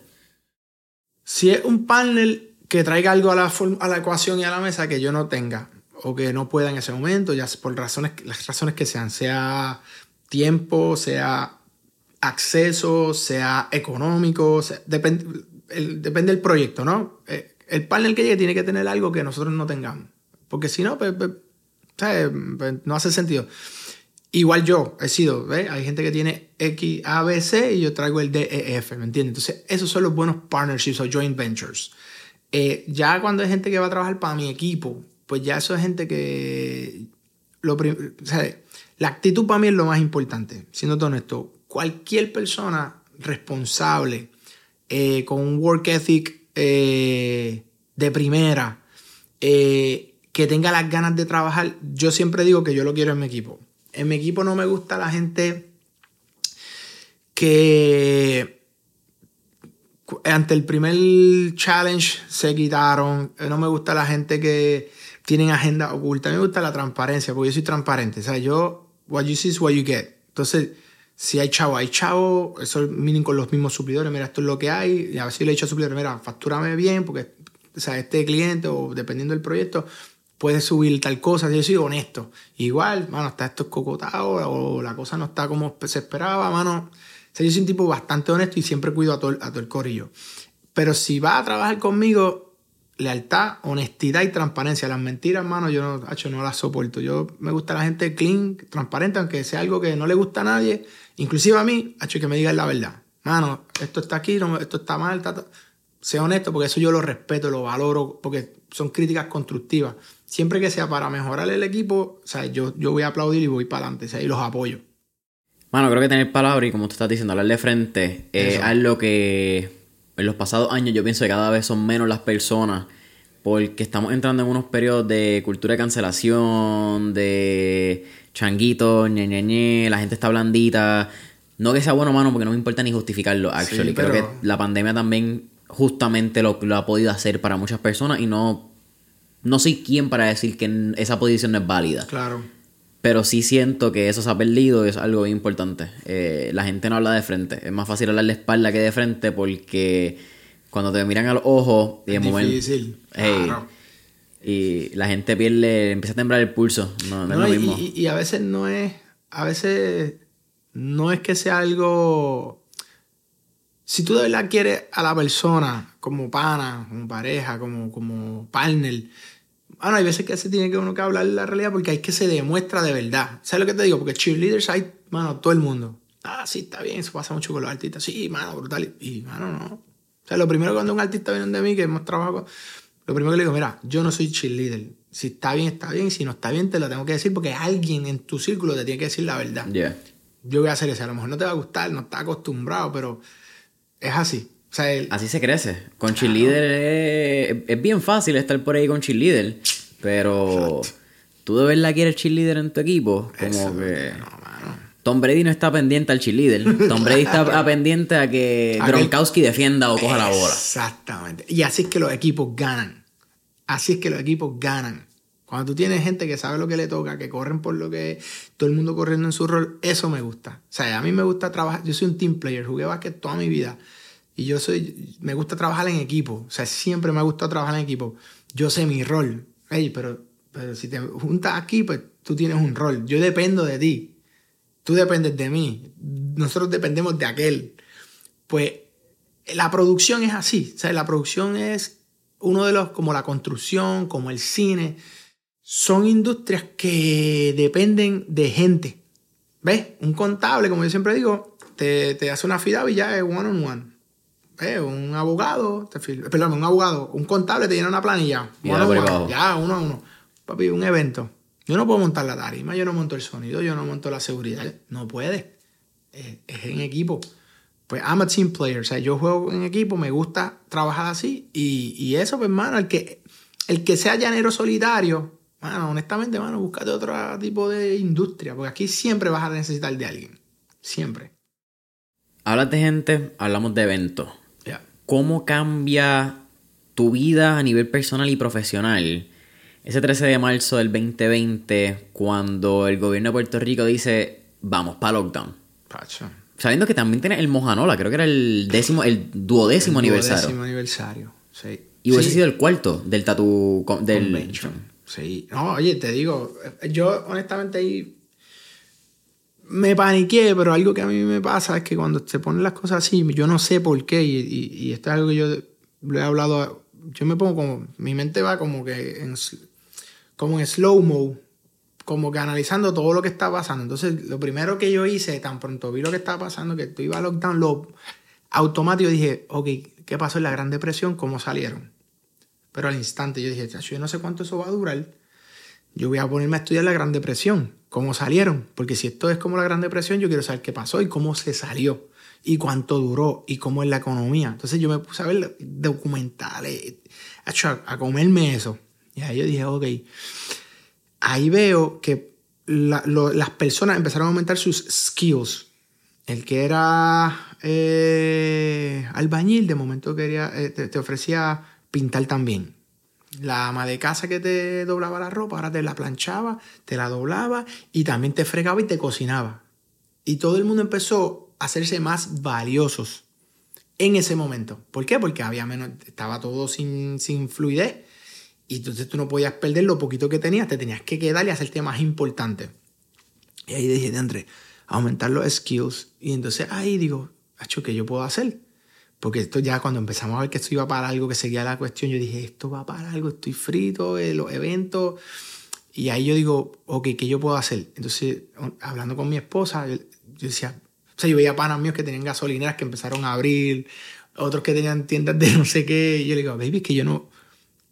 Si es un panel que traiga algo a la, a la ecuación y a la mesa que yo no tenga o que no pueda en ese momento, ya por razones, las razones que sean, sea tiempo, sea acceso, sea económico, sea- el- depende del proyecto, ¿no? Eh, El panel que llegue tiene que tener algo que nosotros no tengamos, porque si no, pues, pues, Pues, no hace sentido. Igual yo he sido, ¿ves? Hay gente que tiene X, A, B, C y yo traigo el D, E, F, ¿me entiendes? Entonces, esos son los buenos partnerships o joint ventures. Eh, ya cuando hay gente que va a trabajar para mi equipo, pues ya eso es gente que. Lo o sea, la actitud para mí es lo más importante, siendo honesto. Cualquier persona responsable, eh, con un work ethic eh, de primera, que tenga las ganas de trabajar, yo siempre digo que yo lo quiero en mi equipo. En mi equipo no me gusta la gente que ante el primer challenge se quitaron. Eh, No me gusta la gente que tienen agenda oculta. A mí me gusta la transparencia, porque yo soy transparente. O sea, yo, what you see is what you get. Entonces, si hay chavo, hay chavo, eso miren con los mismos suplidores, mira, esto es lo que hay. Y a veces le he dicho al suplidor, mira, factúrame bien, porque o sea, este cliente, o dependiendo del proyecto, puede subir tal cosa. Yo soy honesto. Igual, mano, está esto escocotado, o la cosa no está como se esperaba, mano. O sea, yo soy un tipo bastante honesto y siempre cuido a todo, a todo el corillo. Pero si va a trabajar conmigo, lealtad, honestidad y transparencia. Las mentiras, mano, yo no, hacho, no las soporto. Yo me gusta la gente clean, transparente, aunque sea algo que no le gusta a nadie, inclusive a mí, hacho, que me digan la verdad. Mano, esto está aquí, no, esto está mal, está. Sea honesto, porque eso yo lo respeto, lo valoro, porque son críticas constructivas. Siempre que sea para mejorar el equipo, o sea, yo, yo voy a aplaudir y voy para adelante, o sea, y los apoyo. Mano, creo que tener palabra y como tú estás diciendo, hablar de frente es Eso. algo que en los pasados años yo pienso que cada vez son menos las personas porque estamos entrando en unos periodos de cultura de cancelación, de changuitos, ñe, ñe, ñe, la gente está blandita. No que sea bueno o malo, porque no me importa ni justificarlo, actually. Creo que la pandemia también justamente lo, lo, ha podido hacer para muchas personas y no, no soy quien para decir que esa posición no es válida. Claro. Pero sí siento que eso se ha perdido y es algo importante. Eh, la gente no habla de frente. Es más fácil hablar de espalda que de frente porque cuando te miran a los ojos y es difícil. claro. Y la gente pierde, empieza a temblar el pulso. No, es lo mismo. Y, y, a veces no es, a veces no es que sea algo... Si tú de verdad quieres a la persona como pana, como pareja, como, como partner, bueno, hay veces que se tiene que uno que hablar la realidad porque hay que se demuestra de verdad. ¿Sabes lo que te digo? Porque cheerleaders hay, mano, todo el mundo. Ah, sí, está bien, eso pasa mucho con los artistas. Sí, mano, brutal. Y, mano, no. O sea, lo primero cuando un artista viene de mí, que hemos trabajado lo primero que le digo, mira, yo no soy cheerleader. Si está bien, está bien. Si no está bien, te lo tengo que decir porque alguien en tu círculo te tiene que decir la verdad. Yo voy a hacer eso. A lo mejor no te va a gustar, no estás acostumbrado, pero es así. O sea, Así se crece. Con cheerleader es, bien fácil estar por ahí con cheerleader, pero tú de verdad quieres cheerleader en tu equipo. Como que... Tom Brady no está pendiente al cheerleader. Tom Brady está pendiente a que Gronkowski defienda o coja la bola. Exactamente. Y así es que los equipos ganan. Así es que los equipos ganan. Cuando tú tienes gente que sabe lo que le toca, que corren por lo que todo el mundo corriendo en su rol, eso me gusta. O sea, a mí me gusta trabajar. Yo soy un team player, jugué básquet toda mi vida. Y yo soy, me gusta trabajar en equipo. O sea, siempre me ha gustado trabajar en equipo. Yo sé mi rol. Hey, pero, pero si te juntas aquí, pues tú tienes un rol. Yo dependo de ti tú dependes de mí, nosotros dependemos de aquel. Pues la producción es así, o sea, la producción es uno de los, como la construcción, como el cine, son industrias que dependen de gente. ¿Ves? Un contable, como yo siempre digo, te, te hace una FIDAB y ya es one on one. Un abogado, perdón, un abogado, un contable te llena una planilla. ya, uno a uno. Papi, un evento. Yo no puedo montar la tarima, yo no monto el sonido, yo no monto la seguridad. No puede. Es, en equipo. Pues I'm a team player. O sea, yo juego en equipo, me gusta trabajar así. Y, eso, pues, hermano, el que, el que sea llanero solitario, bueno, honestamente, mano, búscate otro tipo de industria. Porque aquí siempre vas a necesitar de alguien. Siempre. Hablas de gente, hablamos de eventos. ¿Cómo cambia tu vida a nivel personal y profesional? ese 13 de marzo del 2020, cuando el gobierno de Puerto Rico dice, vamos para lockdown. Pacho. Sabiendo que también tiene el Mojanola, creo que era el décimo, el duodécimo el aniversario. Duodécimo aniversario, sí. Y hubiese sido el cuarto del tatu del Convention. Sí. No, oye, te digo, yo honestamente ahí me paniqué, pero algo que a mí me pasa es que cuando se ponen las cosas así, yo no sé por qué, y, y, esto es algo que yo lo he hablado, yo me pongo como, mi mente va como que en como en slow-mo, como que analizando todo lo que está pasando. Entonces, lo primero que yo hice, tan pronto vi lo que estaba pasando, que iba a lockdown, lo automático dije, ok, ¿qué pasó en la Gran Depresión? ¿Cómo salieron? Pero al instante yo dije, yo no sé cuánto eso va a durar. Yo voy a ponerme a estudiar la Gran Depresión, cómo salieron. Porque si esto es como la Gran Depresión, yo quiero saber qué pasó y cómo se salió. Y cuánto duró y cómo es la economía. Entonces yo me puse a ver documentales, a, comerme eso. Y ahí yo dije, ok, ahí veo que las personas empezaron a aumentar sus skills. El que era eh, albañil, de momento quería, eh, te, ofrecía pintar también. La ama de casa que te doblaba la ropa, ahora te la planchaba, te la doblaba y también te fregaba y te cocinaba. Y todo el mundo empezó a hacerse más valiosos en ese momento. ¿Por qué? Porque había menos, estaba todo sin, sin fluidez y entonces tú no podías perder lo poquito que tenías, te tenías que quedar y hacerte más importante. Y ahí dije, André, aumentar los skills. Y entonces ahí digo, hecho ¿qué yo puedo hacer? Porque esto ya cuando empezamos a ver que esto iba para algo, que seguía la cuestión, yo dije, esto va para algo, estoy frito, eh, los eventos. Y ahí yo digo, ok, ¿qué yo puedo hacer? Entonces, hablando con mi esposa, yo, decía, o sea, yo veía panas míos que tenían gasolineras que empezaron a abrir, otros que tenían tiendas de no sé qué. Y yo le digo, baby, es que yo no,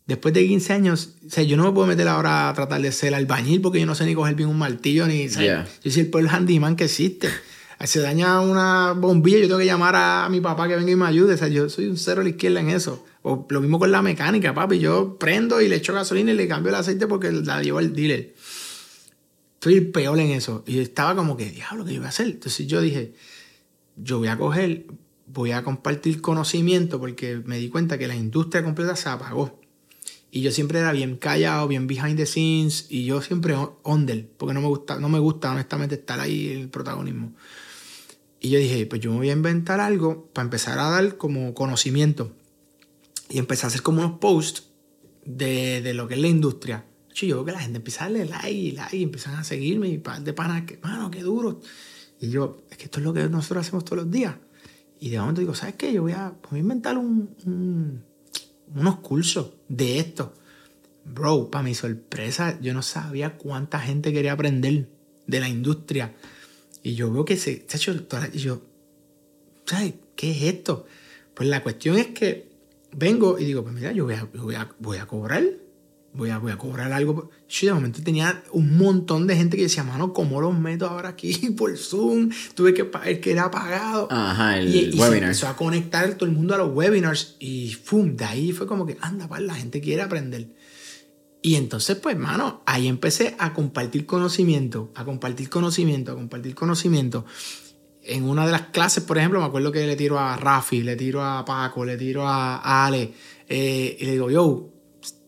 después de 15 años, o sea, yo no me puedo meter ahora a tratar de ser albañil porque yo no sé ni coger bien un martillo ni. Yo soy el peor handyman que existe. Se daña una bombilla, yo tengo que llamar a mi papá que venga y me ayude. O sea, yo soy un cero a la izquierda en eso. O lo mismo con la mecánica, papi. Yo prendo y le echo gasolina y le cambio el aceite porque la llevo el dealer. Soy el peor en eso. Y estaba como que, diablo, ¿qué yo voy a hacer? Entonces yo dije, yo voy a coger, voy a compartir conocimiento porque me di cuenta que la industria completa se apagó. Y yo siempre era bien callado, bien behind the scenes y yo siempre under, porque no me gusta, no me gusta honestamente estar ahí el protagonismo. Y yo dije, pues yo me voy a inventar algo para empezar a dar como conocimiento. Y empecé a hacer como unos posts de, de lo que es la industria. Yo veo que la gente empieza a darle like y like y empiezan a seguirme y de panas, que, mano, qué duro. Y yo, es que esto es lo que nosotros hacemos todos los días. Y de momento digo, ¿sabes qué? Yo voy a, voy a inventar un, unos cursos de esto. Bro, para mi sorpresa, yo no sabía cuánta gente quería aprender de la industria. Y yo veo que se, se ha hecho. Y yo, ¿sabes qué es esto? Pues la cuestión es que vengo y digo, pues mira, yo voy a, voy a, voy a cobrar voy a, voy a cobrar algo. Yo de momento tenía un montón de gente que decía, mano, ¿cómo los meto ahora aquí por Zoom? Tuve que pagar, que era pagado. Ajá, el y, y webinar. se empezó a conectar todo el mundo a los webinars y ¡pum! De ahí fue como que, anda, pues la gente quiere aprender. Y entonces, pues, mano, ahí empecé a compartir conocimiento, a compartir conocimiento, a compartir conocimiento. En una de las clases, por ejemplo, me acuerdo que le tiro a Rafi, le tiro a Paco, le tiro a Ale, eh, y le digo, yo,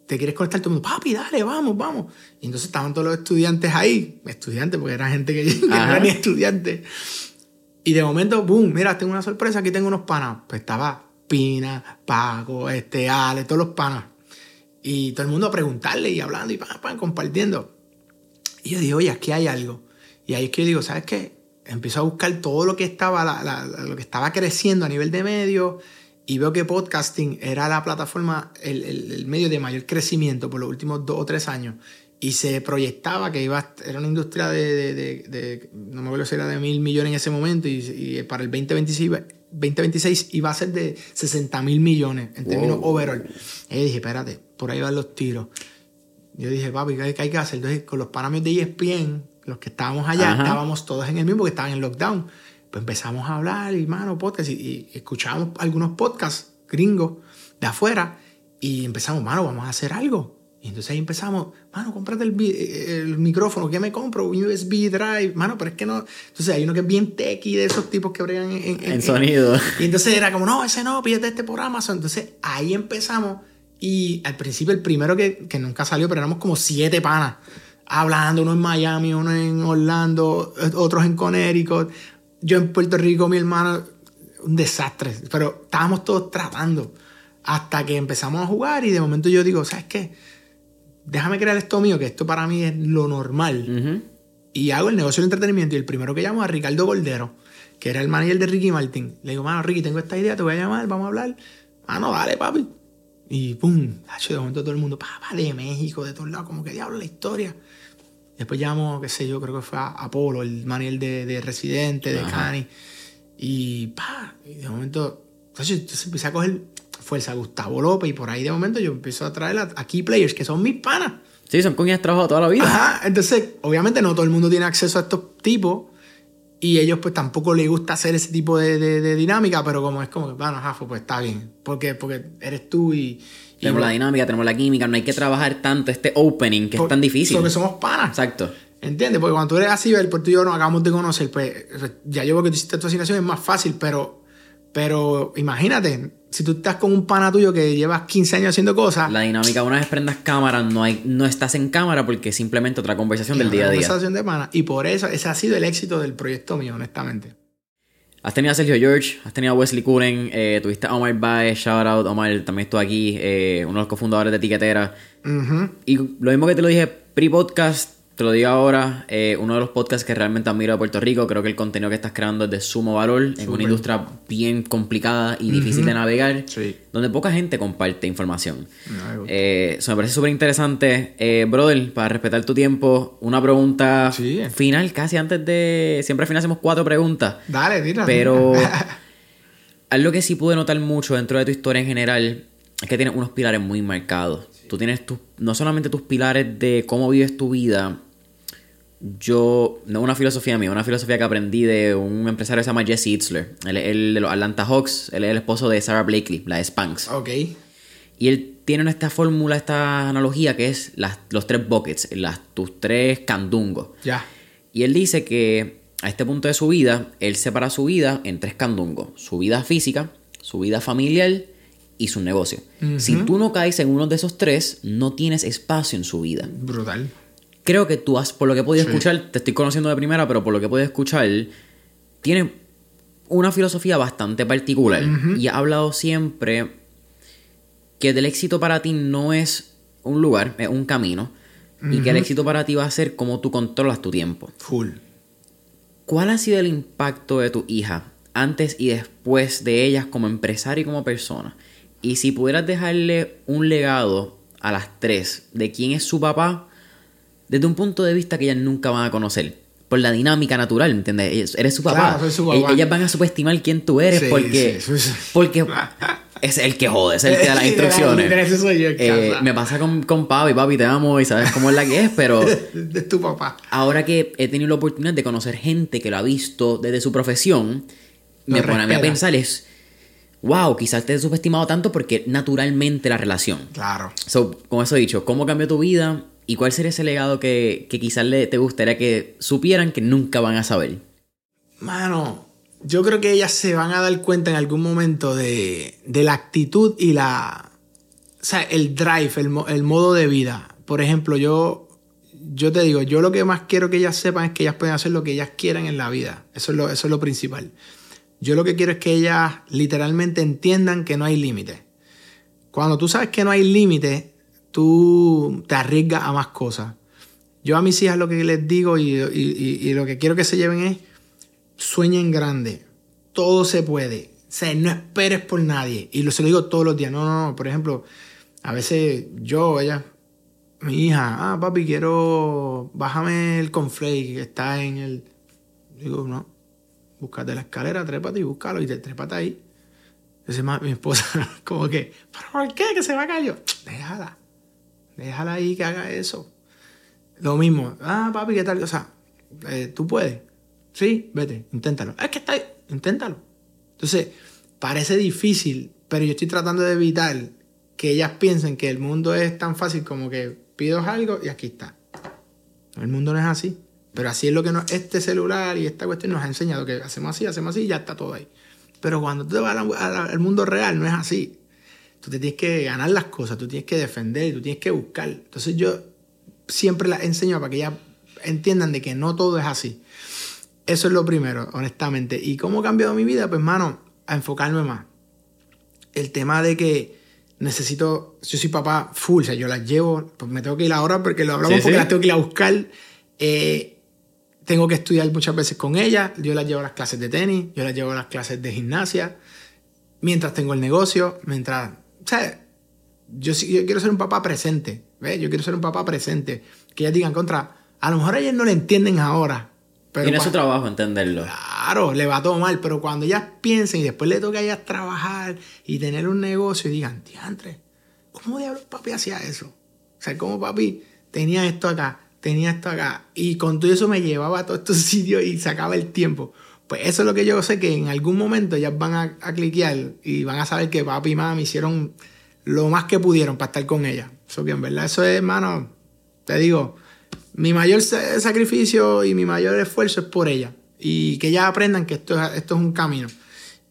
te quieres conectar todo el mundo, papi, dale, vamos, vamos. Y entonces estaban todos los estudiantes ahí, estudiantes, porque era gente que, que no era ni estudiante. Y de momento, boom, mira, tengo una sorpresa, aquí tengo unos panas. Pues estaba Pina, Paco, este, Ale, todos los panas. Y todo el mundo a preguntarle y hablando y pam, pam, compartiendo. Y yo digo, oye, aquí hay algo. Y ahí es que yo digo, ¿sabes qué? Empiezo a buscar todo lo que estaba, la, la, lo que estaba creciendo a nivel de medios y veo que podcasting era la plataforma, el, el, el, medio de mayor crecimiento por los últimos dos o tres años. Y se proyectaba que iba a, era una industria de, de, de, de, no me acuerdo si era de mil millones en ese momento, y, y para el 2026, 2026 iba a ser de 60 mil millones en términos wow. overall. Y dije, espérate, por ahí van los tiros. Yo dije, papi, ¿qué, hay que hacer? Entonces, con los parámetros de ESPN, los que estábamos allá, Ajá. estábamos todos en el mismo, porque estaban en lockdown pues empezamos a hablar y, mano, podcast, y, y escuchábamos algunos podcasts gringos de afuera y empezamos, mano, vamos a hacer algo. Y entonces ahí empezamos, mano, cómprate el, el, micrófono, ¿qué me compro? Un USB drive, mano, pero es que no. Entonces hay uno que es bien techy de esos tipos que bregan en, en, en sonido. Y entonces era como, no, ese no, pídete este por Amazon. Entonces ahí empezamos y al principio el primero que, que nunca salió, pero éramos como siete panas hablando, uno en Miami, uno en Orlando, otros en Connecticut, yo en Puerto Rico, mi hermano, un desastre. Pero estábamos todos tratando. Hasta que empezamos a jugar y de momento yo digo, ¿sabes qué? Déjame crear esto mío, que esto para mí es lo normal. Uh -huh. Y hago el negocio del entretenimiento. Y el primero que llamo a Ricardo Goldero, que era el manager de Ricky Martin. Le digo, mano, Ricky, tengo esta idea, te voy a llamar, vamos a hablar. Ah, no, dale, papi. Y pum, de momento todo el mundo, papá, de México, de todos lados, como que diablo la historia. Después llamo, qué sé yo, creo que fue a Apolo, el manager de, de Residente, de Cani. Y pa, y de momento, entonces empecé a coger fuerza a Gustavo López y por ahí de momento yo empiezo a traer a, a key players que son mis panas. Sí, son con quienes trabajado toda la vida. Ajá, entonces, obviamente no todo el mundo tiene acceso a estos tipos y ellos pues tampoco les gusta hacer ese tipo de, de, de dinámica, pero como es como que, bueno, Jafo, pues está bien, porque, porque eres tú y... y tenemos la dinámica, tenemos la química, no hay que trabajar tanto este opening que por, es tan difícil. Porque somos panas. Exacto. ¿Entiendes? Porque cuando tú eres así, por tú y yo nos acabamos de conocer, pues ya yo veo que tú hiciste tu asignación, es más fácil, pero, pero imagínate, si tú estás con un pana tuyo que llevas 15 años haciendo cosas. La dinámica, una vez prendas cámara, no, hay, no estás en cámara porque es simplemente otra conversación del día a día. conversación de pana. Y por eso, ese ha sido el éxito del proyecto mío, honestamente. Has tenido a Sergio George, has tenido a Wesley Curen, eh, tuviste a Omar Baez, shout out, Omar también estuvo aquí, eh, uno de los cofundadores de Tiquetera. Uh -huh. Y lo mismo que te lo dije pre-podcast, te lo digo ahora, eh, uno de los podcasts que realmente admiro de Puerto Rico, creo que el contenido que estás creando es de sumo valor Super. en una industria bien complicada y difícil uh -huh. de navegar, sí. donde poca gente comparte información. No, eh, eso me parece súper interesante. Eh, brother, para respetar tu tiempo, una pregunta sí. final, casi antes de... Siempre al final hacemos cuatro preguntas. Dale, tira. Pero algo que sí pude notar mucho dentro de tu historia en general es que tienes unos pilares muy marcados. Sí. Tú tienes tus, no solamente tus pilares de cómo vives tu vida, yo, no una filosofía mía, una filosofía que aprendí de un empresario que se llama Jesse Itzler. Él es el de los Atlanta Hawks, él es el esposo de Sarah Blakely, la de Spanx. Ok. Y él tiene esta fórmula, esta analogía que es las, los tres buckets, las, tus tres candungos. Ya. Y él dice que a este punto de su vida, él separa su vida en tres candungos. Su vida física, su vida familiar y su negocio. Si tú no caes en uno de esos tres, no tienes espacio en su vida. Brutal. Creo que tú has, por lo que he podido escuchar, te estoy conociendo de primera, pero por lo que he podido escuchar, tiene una filosofía bastante particular. Y ha hablado siempre que el éxito para ti no es un lugar, es un camino. Y que el éxito para ti va a ser cómo tú controlas tu tiempo. Full. ¿Cuál ha sido el impacto de tu hija antes y después de ellas como empresaria y como persona? Y si pudieras dejarle un legado a las tres de quién es su papá, desde un punto de vista que ellas nunca van a conocer. Por la dinámica natural, ¿entiendes? Eres su papá. Claro, soy su papá. Ellas van a subestimar quién tú eres Sí, porque, sí, sí. porque es el que jode, es el que da las instrucciones. soy yo Eh, me pasa con, con papi, papi, te amo y sabes cómo es la que es, pero De tu papá. ahora que he tenido la oportunidad de conocer gente que lo ha visto desde su profesión, me pone a mí a pensar es, wow, quizás te he subestimado tanto porque naturalmente la relación. Claro. So, con eso dicho, ¿cómo cambió tu vida? ¿Y cuál sería ese legado que, que quizás le, te gustaría que supieran que nunca van a saber? Mano, yo creo que ellas se van a dar cuenta en algún momento de, de la actitud y la. O sea, el drive, el, el modo de vida. Por ejemplo, yo, yo te digo, yo lo que más quiero que ellas sepan es que ellas pueden hacer lo que ellas quieran en la vida. Eso es lo, eso es lo principal. Yo lo que quiero es que ellas literalmente entiendan que no hay límite. Cuando tú sabes que no hay límite, tú te arriesgas a más cosas. Yo a mis hijas lo que les digo y, lo que quiero que se lleven es sueñen grande. Todo se puede. O sea, no esperes por nadie. Y lo, se lo digo todos los días. No, no, no. Por ejemplo, a veces yo, ella, mi hija, ah, papi, quiero, bájame el conflake que está en el... Digo, no, búscate la escalera, trépate y búscalo y te trépate ahí. Entonces mi esposa, como que, ¿pero por qué? Que se va a caer yo. Déjala. Déjala ahí que haga eso. Lo mismo. Ah, papi, ¿qué tal? O sea, eh, tú puedes. Sí, vete, inténtalo. Es que está ahí, inténtalo. Entonces, parece difícil, pero yo estoy tratando de evitar que ellas piensen que el mundo es tan fácil como que pido algo y aquí está. El mundo no es así. Pero así es lo que este celular y esta cuestión nos ha enseñado, que hacemos así, hacemos así y ya está todo ahí. Pero cuando tú te vas al mundo real, no es así. Tú te tienes que ganar las cosas, tú tienes que defender, tú tienes que buscar. Entonces yo siempre las enseño para que ellas entiendan de que no todo es así. Eso es lo primero, honestamente. ¿Y cómo ha cambiado mi vida? Pues, mano, a enfocarme más. El tema de que necesito, yo soy papá full, o sea, yo las llevo, pues me tengo que ir ahora porque lo hablamos Sí, porque sí. las tengo que ir a buscar. Eh, tengo que estudiar muchas veces con ellas, yo las llevo a las clases de tenis, yo las llevo a las clases de gimnasia, mientras tengo el negocio, mientras, o sea, yo, yo quiero ser un papá presente, ¿ves? Yo quiero ser un papá presente, que ellas digan contra, a lo mejor ellas no lo entienden ahora, pero Tiene su trabajo entenderlo. Claro, le va todo mal, pero cuando ellas piensen y después le toca a ellas trabajar y tener un negocio y digan, diantre, ¿cómo diablos papi hacía eso? O sea, ¿cómo papi tenía esto acá, tenía esto acá? Y con todo eso me llevaba a todos estos sitios y sacaba el tiempo. Pues eso es lo que yo sé que en algún momento ellas van a, a cliquear y van a saber que papi y mamá hicieron lo más que pudieron para estar con ella. Eso que verdad, eso es, hermano, te digo, mi mayor sa- sacrificio y mi mayor esfuerzo es por ella. Y que ellas aprendan que esto es, esto es un camino.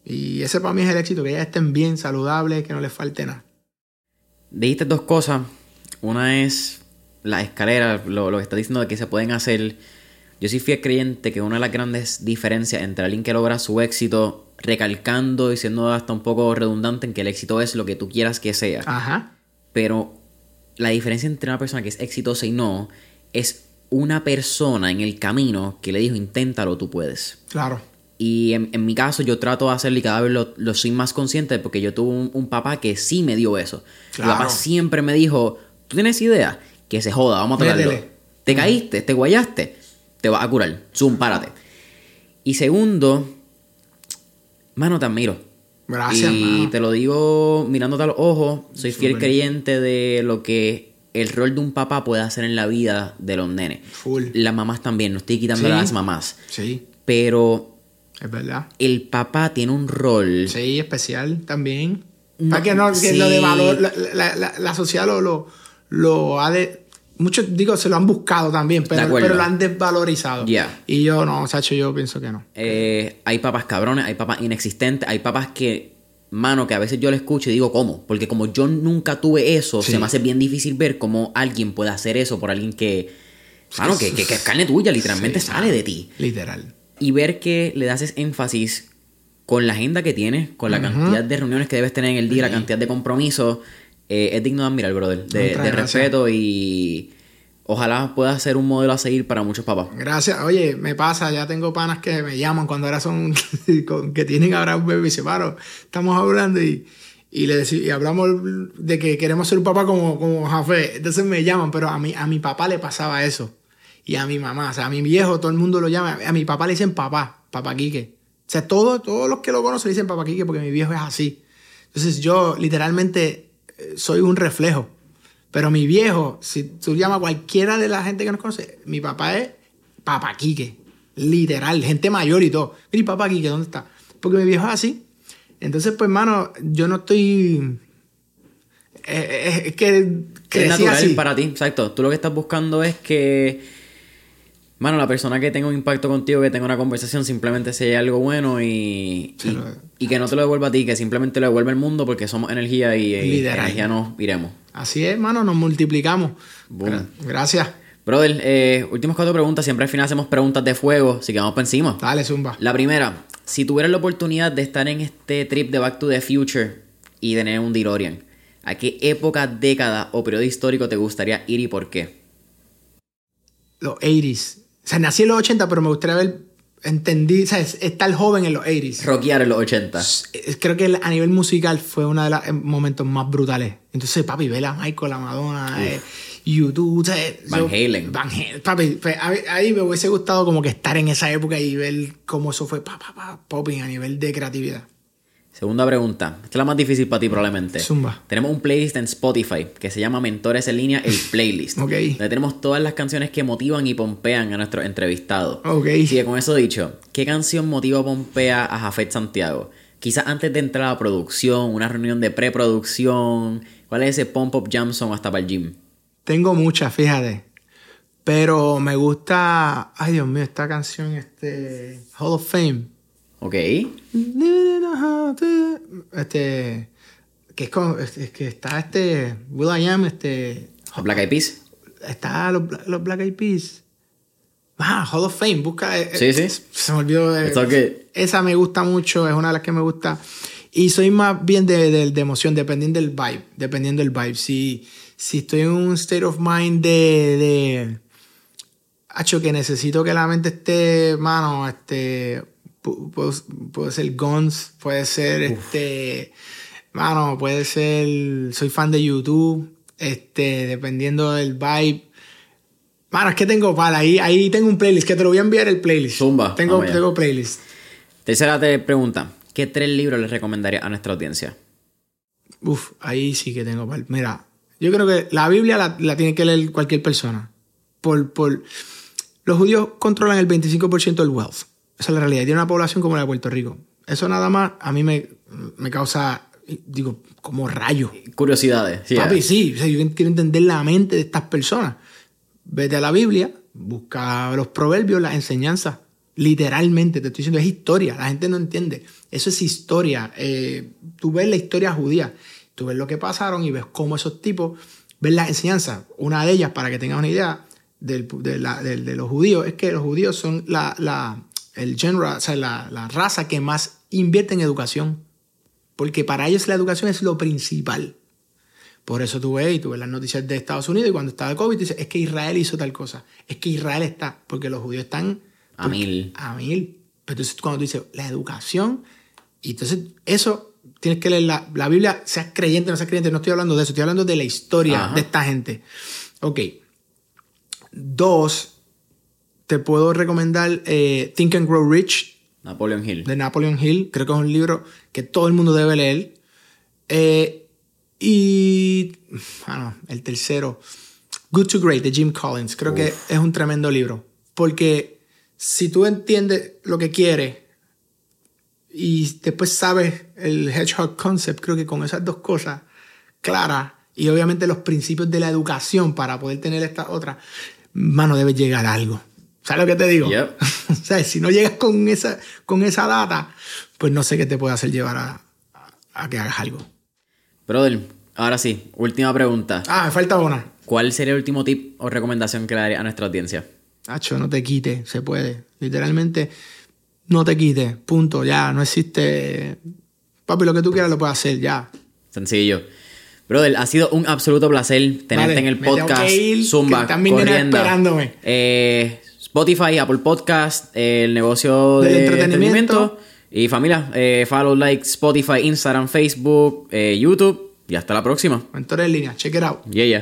Y ese para mí es el éxito, que ellas estén bien, saludables, que no les falte nada. Dijiste dos cosas. Una es las escaleras, lo, lo que estás diciendo de que se pueden hacer. Yo soy fiel creyente que una de las grandes diferencias entre alguien que logra su éxito recalcando y siendo hasta un poco redundante en que el éxito es lo que tú quieras que sea. Ajá. Pero la diferencia entre una persona que es exitosa y no es una persona en el camino que le dijo inténtalo, tú puedes. Claro. Y en, en mi caso yo trato de hacerlo y cada vez lo, lo soy más consciente porque yo tuve un, un papá que sí me dio eso. Claro. Mi papá siempre me dijo, ¿tú tienes idea? Que se joda, vamos a tratarlo. Te caíste, te guayaste, te vas a curar. Zoom, párate. Y segundo, mano, te admiro. Gracias, Y mano. te lo digo mirándote a los ojos, soy fiel creyente de lo que el rol de un papá puede hacer en la vida de los nenes. Full. Las mamás también, no estoy quitando Sí. a las mamás. Sí, Pero es verdad. el papá tiene un rol. Sí, especial también. No, Para que no, que sí. lo de valor, la, la- la- la sociedad lo, lo, lo ha de. Muchos, digo, se lo han buscado también, pero, pero lo han desvalorizado. Y yo no, Sacho, yo pienso que no. Eh, hay papas cabrones, hay papas inexistentes, hay papas que, mano, que a veces yo le escucho y digo, ¿cómo? Porque como yo nunca tuve eso, Sí. se me hace bien difícil ver cómo alguien puede hacer eso por alguien que, mano, que, que, que es carne tuya, literalmente Sí, sale de ti. Literal. Y ver que le das énfasis con la agenda que tienes, con la cantidad de reuniones que debes tener en el día, la cantidad de compromisos, eh, es digno de admirar, brother. De, respeto y ojalá pueda ser un modelo a seguir para muchos papás. Gracias. Oye, me pasa, ya tengo panas que me llaman cuando ahora son, que tienen ahora un bebé y dicen, "Mano, estamos hablando y, y le deci- y hablamos de que queremos ser un papá como, como Jafé. Entonces me llaman, pero a mi, a mi papá le pasaba eso. Y a mi mamá, o sea, a mi viejo, todo el mundo lo llama. A mi papá le dicen papá, papá Quique. O sea, todos, todos los que lo conocen le dicen papá Quique porque mi viejo es así. Entonces yo literalmente soy un reflejo. Pero mi viejo, si tú llamas a cualquiera de la gente que nos conoce, mi papá es papá Quique. Literal, gente mayor y todo. Mira, ¿y papá Quique, ¿dónde está? Porque mi viejo es así. Entonces, pues, hermano, yo no estoy... eh, eh, es que es natural así. para ti, exacto. Tú lo que estás buscando es que, mano, la persona que tenga un impacto contigo, que tenga una conversación, simplemente sea algo bueno y, y, lo- y que no te lo devuelva a ti, que simplemente lo devuelve el mundo porque somos energía y, y Literal. energía nos iremos. Así es, hermano, nos multiplicamos. Boom. Gra- Gracias. Brother, eh, últimas cuatro preguntas. Siempre al final hacemos preguntas de fuego, así que vamos para encima. Dale, Zumba. La primera, si tuvieras la oportunidad de estar en este trip de Back to the Future y tener un DeLorean, ¿a qué época, década o periodo histórico te gustaría ir y por qué? Los 80s. O sea, nací en los 80, pero me gustaría ver, entendí, o sea, es- estar joven en los 80s. Rockear en los 80. Eh, Creo que a nivel musical fue uno de los eh, momentos más brutales. Entonces, papi, ver a Michael, a Madonna, eh, YouTube, o sea, Van Halen. Van Halen. Papi, ahí me hubiese gustado como que estar en esa época y ver cómo eso fue pa, pa, pa, popping a nivel de creatividad. Segunda pregunta. Esta es la más difícil para ti probablemente. Zumba. Tenemos un playlist en Spotify que se llama Mentores en línea, el playlist. Ok. Donde tenemos todas las canciones que motivan y pompean a nuestros entrevistados. Ok. Así que con eso dicho, ¿qué canción motiva o pompea a Jafet Santiago? Quizás antes de entrar a la producción, una reunión de preproducción. ¿Cuál es ese pump up jam song hasta para el gym? Tengo muchas, fíjate. Pero me gusta. Ay, Dios mío, esta canción, este. Hall of Fame. Ok. Este. Que es, con, es- es que está este. Will I Am, este. Black Eyed Peas. Está los, los Black Eyed Peas. Ah, Hall of Fame, busca. eh, Sí, sí. Se me olvidó. eh, good. esa me gusta mucho, es una de las que me gusta. Y soy más bien de, de- de emoción, dependiendo del vibe. Dependiendo del vibe. Si, si estoy en un state of mind de. de Hacho, que necesito que la mente esté, mano, este. Pu- pu- Puede ser Guns, puede ser este. Mano, puede ser. Soy fan de YouTube. Este, dependiendo del vibe. Mano, es que tengo para ahí, ahí tengo un playlist, que te lo voy a enviar el playlist. Zumba, Tengo, tengo playlist. Tercera te pregunta. ¿Qué tres libros les recomendaría a nuestra audiencia? Uf, ahí sí que tengo. pal- Mira, yo creo que la Biblia la, la tiene que leer cualquier persona. Por, por, los judíos controlan el 25% del wealth. Esa es la realidad. Tiene una población como la de Puerto Rico. Eso nada más a mí me, me causa, digo, como rayo. Curiosidades. Sí, Papi, eh. sí. O sea, yo quiero entender la mente de estas personas. Vete a la Biblia, busca los proverbios, las enseñanzas. Literalmente, te estoy diciendo, es historia. La gente no entiende. Eso es historia. Eh, tú ves la historia judía, tú ves lo que pasaron y ves cómo esos tipos ven las enseñanzas. Una de ellas, para que tengas una idea del- de, la- del- de los judíos, es que los judíos son la, la- el genre, o sea, la, la raza que más invierte en educación. Porque para ellos la educación es lo principal. Por eso tú ves y tú ves las noticias de Estados Unidos y cuando estaba COVID, dices, es que Israel hizo tal cosa. Es que Israel está, porque los judíos están... A porque- mil. A mil. Pero entonces cuando tú dices, la educación, y entonces eso, tienes que leer la, la Biblia, seas creyente o no seas creyente, no estoy hablando de eso, estoy hablando de la historia Ajá. de esta gente. Ok. Dos, te puedo recomendar eh, Think and Grow Rich Napoleon Hill. de Napoleon Hill. Creo que es un libro que todo el mundo debe leer. Eh, y. ah, no, el tercero. Good to Great de Jim Collins. Creo que es un tremendo libro. Porque si tú entiendes lo que quieres y después sabes el Hedgehog Concept, creo que con esas dos cosas claras y obviamente los principios de la educación para poder tener esta otra, mano, debe llegar a algo. ¿Sabes lo que te digo? Yep. o sea, si no llegas con esa, con esa data, pues no sé qué te puede hacer llevar a, a- a que hagas algo. Brother, ahora sí, última pregunta. Ah, me falta una. ¿Cuál sería el último tip o recomendación que le daría a nuestra audiencia? Nacho, no te quites, se puede. Literalmente, no te quites. Punto, ya, no existe. Papi, lo que tú quieras lo puedes hacer, ya. Sencillo. Brother, ha sido un absoluto placer tenerte Vale, en el me tengo podcast. que ir, Zumba, que están corriendo. esperándome. Eh, Spotify, Apple Podcast, el negocio Del de entretenimiento. entretenimiento. Y familia, eh, follow, like, Spotify, Instagram, Facebook, eh, YouTube. Y hasta la próxima. Mentores en línea, check it out. Yeah, yeah.